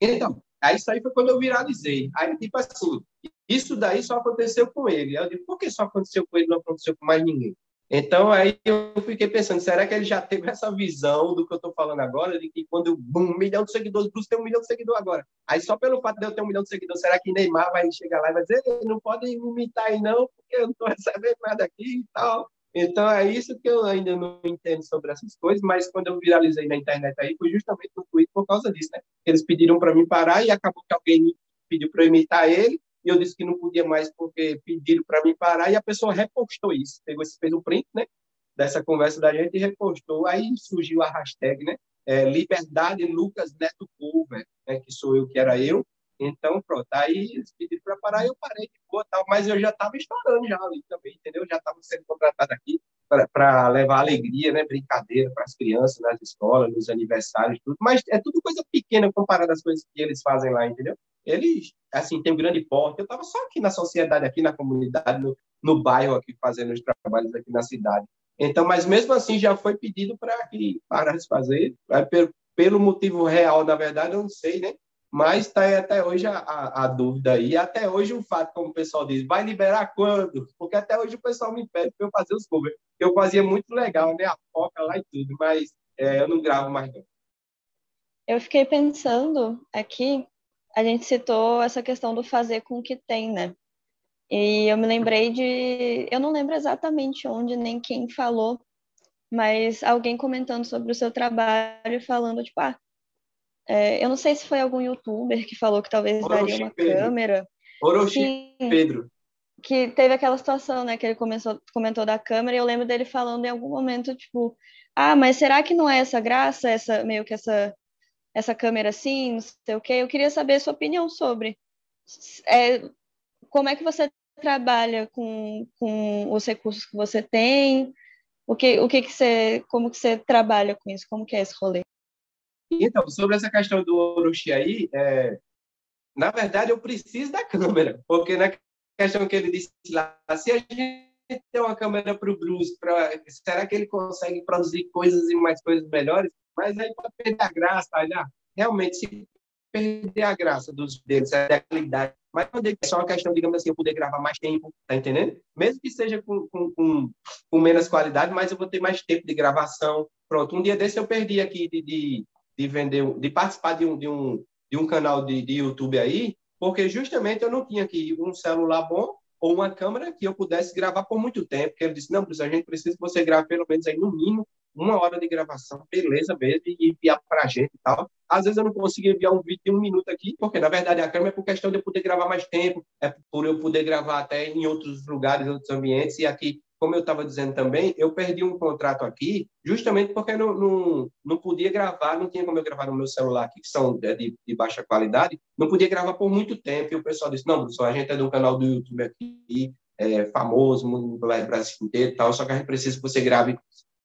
Então, aí isso aí foi quando eu viralizei. Aí, tipo assim, isso daí só aconteceu com ele. Eu digo, por que só aconteceu com ele não aconteceu com mais ninguém? Então, aí eu fiquei pensando, será que ele já teve essa visão do que eu estou falando agora, de que quando um milhão de seguidores, Bruce tem um milhão de seguidores agora. Aí, só pelo fato de eu ter um milhão de seguidores, será que Neymar vai chegar lá e vai dizer, não pode me imitar aí não, porque eu não estou [laughs] recebendo nada aqui e tal. Então, é isso que eu ainda não entendo sobre essas coisas, mas quando eu viralizei na internet aí, foi justamente no Twitter por causa disso, né? Eles pediram para mim parar e acabou que alguém pediu para imitar ele, e eu disse que não podia mais porque pediram para mim parar e a pessoa repostou isso. Pegou fez um print, né, dessa conversa da gente e repostou. Aí surgiu a hashtag, né, é, Liberdade Lucas Neto Cover, né, que sou eu, que era eu. Então, pronto, aí eles pediram para parar eu parei de boa, tal, mas eu já estava estourando já ali também, entendeu? Já estava sendo contratado aqui para levar alegria, né, brincadeira para as crianças nas escolas, nos aniversários, tudo. Mas é tudo coisa pequena comparado às coisas que eles fazem lá, entendeu? eles, assim, têm um grande porte. Eu estava só aqui na sociedade, aqui na comunidade, no, no bairro, aqui fazendo os trabalhos aqui na cidade. Então, mas mesmo assim já foi pedido para que parasse fazer, pelo, pelo motivo real, na verdade, eu não sei, né? Mas está até hoje a, a, a, dúvida aí. Até hoje o fato, como o pessoal diz, vai liberar quando? Porque até hoje o pessoal me pede para eu fazer os covers. Eu fazia muito legal, né? A foca lá e tudo, mas é, eu não gravo mais não. Eu fiquei pensando aqui a gente citou essa questão do fazer com o que tem, né? E eu me lembrei de. Eu não lembro exatamente onde nem quem falou, mas alguém comentando sobre o seu trabalho, falando, tipo, ah, é, eu não sei se foi algum youtuber que falou que talvez Orochi daria uma Pedro. câmera. Orochi Pedro. Que teve aquela situação, né, que ele começou, comentou da câmera, e eu lembro dele falando em algum momento, tipo, ah, mas será que não é essa graça, essa meio que essa essa câmera assim, não sei o quê. Eu queria saber a sua opinião sobre é, como é que você trabalha com, com os recursos que você tem, o que, o que, que você, como que você trabalha com isso, como que é esse rolê? Então, sobre essa questão do Orochi aí, é, na verdade eu preciso da câmera, porque na questão que ele disse lá, se a gente tem uma câmera para o Bruce, pra, será que ele consegue produzir coisas e mais coisas melhores? Mas aí pode perder a graça, olha, realmente se perder a graça dos deles, é a qualidade. Mas é só uma questão, digamos assim, eu poder gravar mais tempo, tá entendendo? Mesmo que seja com, com, com, com, menos qualidade, mas eu vou ter mais tempo de gravação. Pronto, um dia desse eu perdi aqui de, de, de vender, de participar de um, de um, de um canal de, de YouTube aí, porque justamente eu não tinha aqui um celular bom ou uma câmera que eu pudesse gravar por muito tempo. Porque ele disse, não, a gente precisa que você grave pelo menos aí no mínimo uma hora de gravação, beleza mesmo, e enviar para a gente e tal. Às vezes eu não consigo enviar um vídeo de um minuto aqui, porque na verdade a câmera é por questão de eu poder gravar mais tempo, é por eu poder gravar até em outros lugares, outros ambientes, e aqui como eu estava dizendo também, eu perdi um contrato aqui justamente porque não, não, não podia gravar, não tinha como eu gravar no meu celular aqui, que são de, de baixa qualidade, não podia gravar por muito tempo. E o pessoal disse, não, Bruno, a gente é de um canal do YouTube aqui, é, famoso no Brasil inteiro e tal, só que a gente precisa que você grave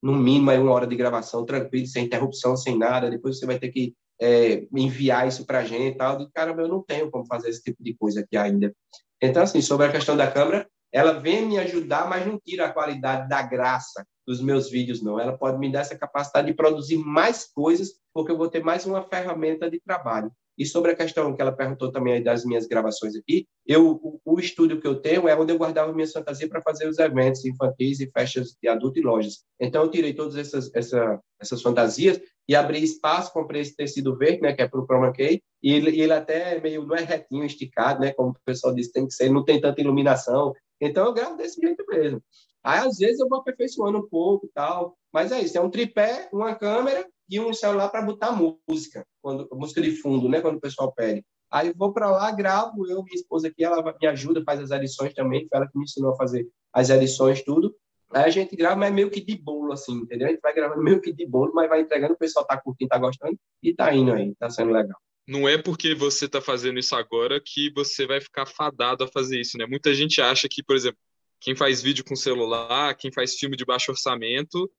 no mínimo aí uma hora de gravação, tranquilo, sem interrupção, sem nada, depois você vai ter que é, enviar isso para a gente e tal. E, caramba, eu não tenho como fazer esse tipo de coisa aqui ainda. Então, assim, sobre a questão da câmera, ela vem me ajudar, mas não tira a qualidade da graça dos meus vídeos, não. Ela pode me dar essa capacidade de produzir mais coisas, porque eu vou ter mais uma ferramenta de trabalho. E sobre a questão que ela perguntou também das minhas gravações aqui, eu, o, o estúdio que eu tenho é onde eu guardava minhas fantasias para fazer os eventos infantis e festas de adulto e lojas. Então, eu tirei todas essas, essa, essas fantasias e abri espaço, comprei esse tecido verde, né, que é para o chroma key, e ele, ele até é meio, não é retinho, esticado, né, como o pessoal disse, tem que ser, não tem tanta iluminação. Então, eu gravo desse jeito mesmo. Aí, às vezes, eu vou aperfeiçoando um pouco tal, mas é isso, é um tripé, uma câmera e um celular para botar música, quando música de fundo, né, quando o pessoal pede. Aí vou para lá, gravo, eu, minha esposa aqui, ela me ajuda, faz as edições também, foi ela que me ensinou a fazer as edições, tudo. Aí a gente grava, mas meio que de bolo, assim, entendeu? A gente vai gravando meio que de bolo, mas vai entregando, o pessoal tá curtindo, tá gostando e tá indo aí, tá sendo legal. Não é porque você tá fazendo isso agora que você vai ficar fadado a fazer isso, né? Muita gente acha que, por exemplo, quem faz vídeo com celular, quem faz filme de baixo orçamento,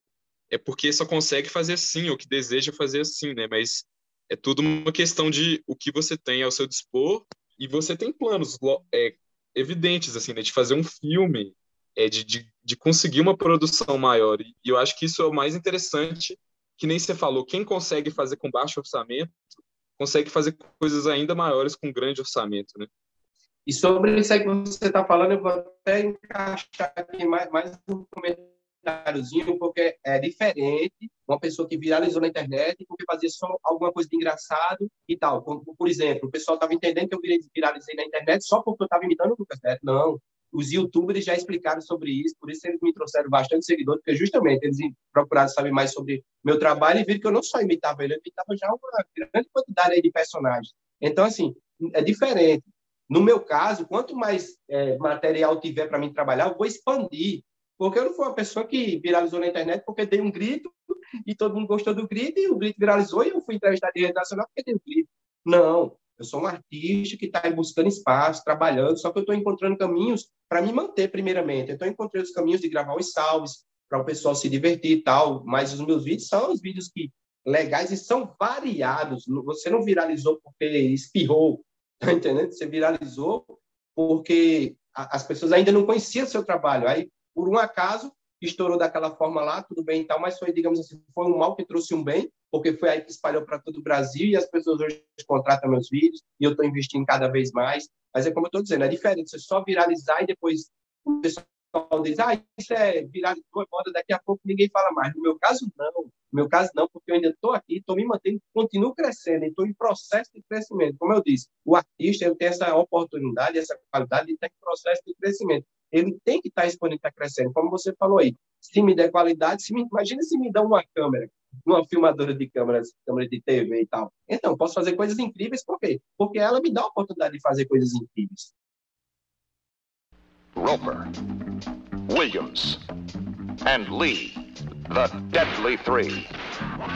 é porque só consegue fazer assim, ou que deseja fazer assim, né? Mas é tudo uma questão de o que você tem ao seu dispor e você tem planos é, evidentes, assim, né? De fazer um filme, é, de, de, de conseguir uma produção maior. E eu acho que isso é o mais interessante, que nem você falou, quem consegue fazer com baixo orçamento, consegue fazer coisas ainda maiores com grande orçamento, né? E sobre isso aí que você está falando, eu vou até encaixar aqui mais, mais um comentário comentáriozinho, porque é diferente uma pessoa que viralizou na internet porque fazia só alguma coisa de engraçado e tal. Por, por exemplo, o pessoal estava entendendo que eu viralizei na internet só porque eu estava imitando o Lucas Neto. Não. Os youtubers já explicaram sobre isso, por isso eles me trouxeram bastante seguidores, porque justamente eles procuraram saber mais sobre meu trabalho e viram que eu não só imitava ele, eu imitava já uma grande quantidade de personagens. Então, assim, é diferente. No meu caso, quanto mais é, material tiver para mim trabalhar, eu vou expandir. Porque eu não fui uma pessoa que viralizou na internet porque dei um grito e todo mundo gostou do grito e o grito viralizou e eu fui entrevistado em rede nacional porque dei um grito. Não, eu sou um artista que está buscando espaço, trabalhando, só que eu estou encontrando caminhos para me manter, primeiramente. Eu encontrei os caminhos de gravar os salves, para o pessoal se divertir e tal, mas os meus vídeos são os vídeos que legais e são variados. Você não viralizou porque espirrou, [laughs] tá entendendo? Você viralizou porque as pessoas ainda não conheciam seu trabalho. Aí por um acaso, estourou daquela forma lá, tudo bem e tal, mas foi, digamos assim, foi um mal que trouxe um bem, porque foi aí que espalhou para todo o Brasil e as pessoas hoje contratam meus vídeos e eu estou investindo cada vez mais. Mas é como eu estou dizendo, é diferente você só viralizar e depois o pessoal diz, ah, isso é viralizou, é moda, daqui a pouco ninguém fala mais. No meu caso, não. No meu caso, não, porque eu ainda estou aqui, estou me mantendo, continuo crescendo, estou em processo de crescimento. Como eu disse, o artista ele tem essa oportunidade, essa qualidade de estar em processo de crescimento ele tem que estar exponencialmente tá crescendo, como você falou aí. Se me der qualidade, se me, imagina se me dá uma câmera, uma filmadora de câmeras, câmera de TV e tal. Então, posso fazer coisas incríveis, por quê? Porque ela me dá a oportunidade de fazer coisas incríveis. Roper, Williams, and Lee, the Deadly Three,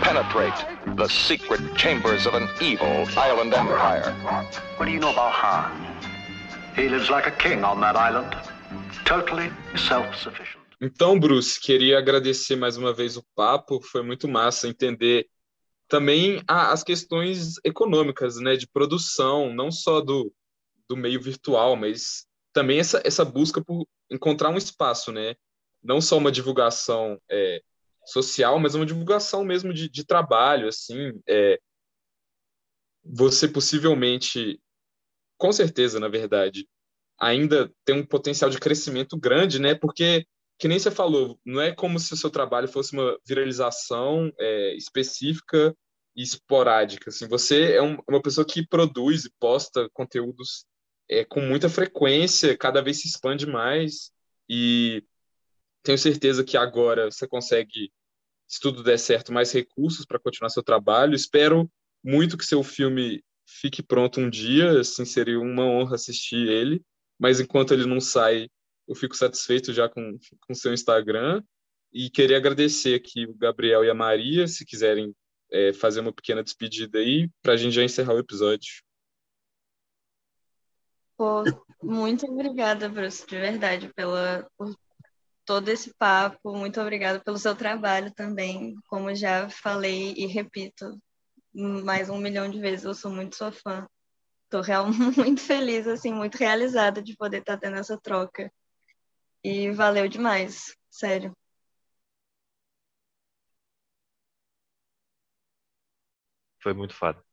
penetrate the secret chambers of an evil island empire. What do you know about Han? He lives like a king on that island. Totally self-sufficient. Então, Bruce, queria agradecer mais uma vez o papo, foi muito massa entender também as questões econômicas, né, de produção, não só do, do meio virtual, mas também essa, essa busca por encontrar um espaço, né, não só uma divulgação é, social, mas uma divulgação mesmo de, de trabalho, assim, é, você possivelmente, com certeza, na verdade, ainda tem um potencial de crescimento grande, né? Porque, que nem você falou, não é como se o seu trabalho fosse uma viralização é, específica e esporádica. Assim, você é um, uma pessoa que produz e posta conteúdos é, com muita frequência, cada vez se expande mais e tenho certeza que agora você consegue, se tudo der certo, mais recursos para continuar seu trabalho. Espero muito que seu filme fique pronto um dia, assim, seria uma honra assistir ele mas enquanto ele não sai, eu fico satisfeito já com o seu Instagram. E queria agradecer aqui o Gabriel e a Maria, se quiserem é, fazer uma pequena despedida aí, para a gente já encerrar o episódio. Pô, muito obrigada, Bruce, de verdade, pela, por todo esse papo. Muito obrigada pelo seu trabalho também. Como já falei e repito mais um milhão de vezes, eu sou muito sua fã. Estou realmente [laughs] muito feliz, assim, muito realizada de poder estar tendo essa troca. E valeu demais, sério. Foi muito foda.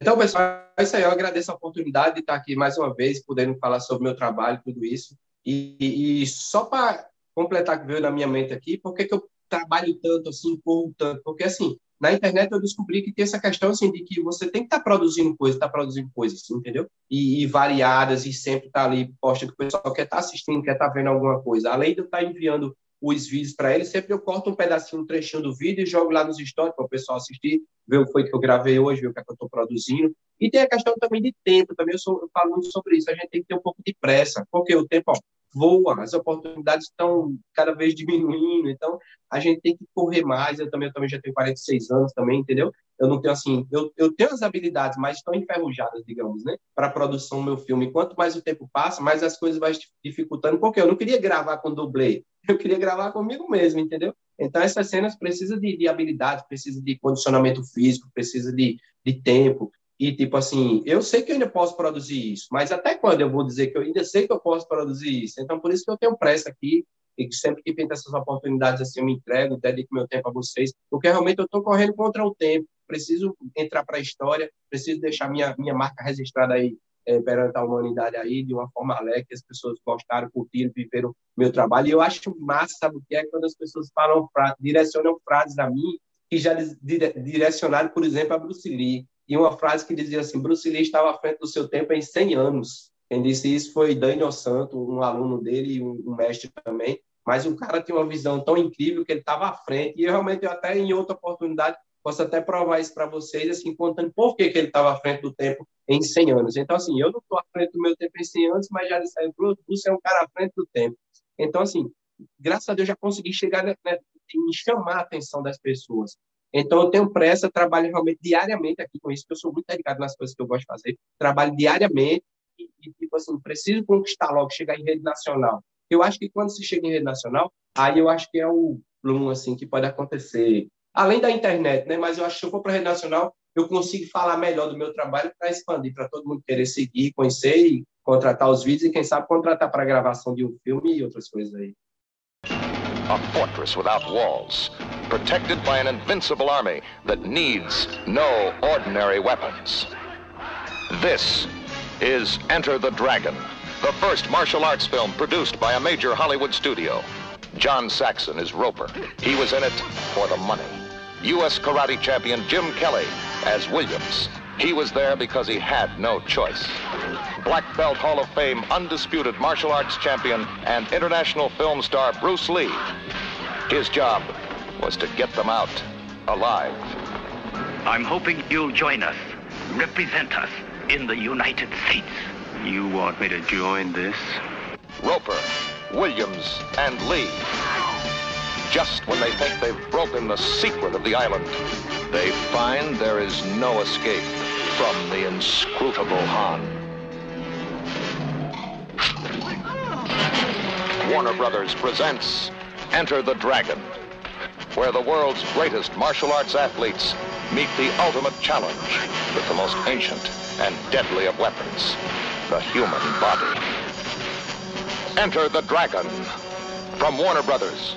Então, pessoal, é isso aí. Eu agradeço a oportunidade de estar aqui mais uma vez, podendo falar sobre o meu trabalho, tudo isso. E, e só para completar o que veio na minha mente aqui, por que, que eu trabalho tanto, assim, corro tanto? Porque, assim, na internet eu descobri que tem essa questão, assim, de que você tem que estar tá produzindo coisas, estar tá produzindo coisas, entendeu? E, e, variadas, e sempre estar tá ali, posta que o pessoal quer estar tá assistindo, quer estar tá vendo alguma coisa. Além de eu estar tá enviando os vídeos para ele, sempre eu corto um pedacinho, um trechinho do vídeo e jogo lá nos stories para o pessoal assistir, ver o que foi que eu gravei hoje, ver o que, é que eu estou produzindo. E tem a questão também de tempo, também eu, sou, eu, falo muito sobre isso, a gente tem que ter um pouco de pressa, porque o tempo ó, voa, as oportunidades estão cada vez diminuindo, então a gente tem que correr mais, eu também, eu também já tenho 46 anos também, entendeu? Eu não tenho assim, eu, eu tenho as habilidades, mas estão enferrujadas, digamos, né, para a produção do meu filme. Quanto mais o tempo passa, mais as coisas vão dificultando, porque eu não queria gravar com dublê, [laughs] eu queria gravar comigo mesmo, entendeu? Então, essas cenas precisam de, de habilidade, precisam de condicionamento físico, precisa de, de tempo. E, tipo assim, eu sei que eu ainda posso produzir isso, mas até quando eu vou dizer que eu ainda sei que eu posso produzir isso? Então, por isso que eu tenho pressa aqui, e que sempre que pinta essas oportunidades assim, eu me entrego, dedico meu tempo a vocês, porque realmente eu estou correndo contra o tempo, preciso entrar para a história, preciso deixar minha, minha marca registrada aí é, perante a humanidade aí, de uma forma alegre, que as pessoas gostaram, curtiram, viveram meu trabalho. E eu acho massa, sabe o que é? Quando as pessoas falam, direcionam frases a mim, que já direcionaram, por exemplo, a Bruce Lee. E uma frase que dizia assim, Bruce Lee estava à frente do seu tempo em 100 anos. Quem disse isso foi Daniel Santo, um aluno dele e um, um mestre também. Mas o cara tinha uma visão tão incrível que ele estava à frente. E eu, realmente, eu até em outra oportunidade, posso até provar isso para vocês, assim, contando por que, que ele estava à frente do tempo em 100 anos. Então, assim, eu não estou à frente do meu tempo em 100 anos, mas já disseram, você é um cara à frente do tempo. Então, assim, graças a Deus já consegui chegar né, né, em chamar a atenção das pessoas. Então, eu tenho pressa, trabalho realmente diariamente aqui com isso, porque eu sou muito dedicado nas coisas que eu gosto de fazer. Trabalho diariamente e, e tipo assim, preciso conquistar logo, chegar em rede nacional. Eu acho que quando se chega em rede nacional, aí eu acho que é o bloom, assim, que pode acontecer além da internet, né? Mas eu acho que se eu for para rede nacional, eu consigo falar melhor do meu trabalho para expandir, para todo mundo querer seguir, conhecer e contratar os vídeos e quem sabe contratar para gravação de um filme e outras coisas aí. A fortress without walls, protected by an invincible army that needs no ordinary weapons. This is Enter the Dragon, the first martial arts film produced by a major Hollywood studio. John Saxon is Roper. He was in it for the money. U.S. karate champion Jim Kelly as Williams. He was there because he had no choice. Black Belt Hall of Fame undisputed martial arts champion and international film star Bruce Lee. His job was to get them out alive. I'm hoping you'll join us, represent us in the United States. You want me to join this? Roper, Williams, and Lee. Just when they think they've broken the secret of the island, they find there is no escape from the inscrutable Han. Warner Brothers presents Enter the Dragon, where the world's greatest martial arts athletes meet the ultimate challenge with the most ancient and deadly of weapons, the human body. Enter the Dragon from Warner Brothers.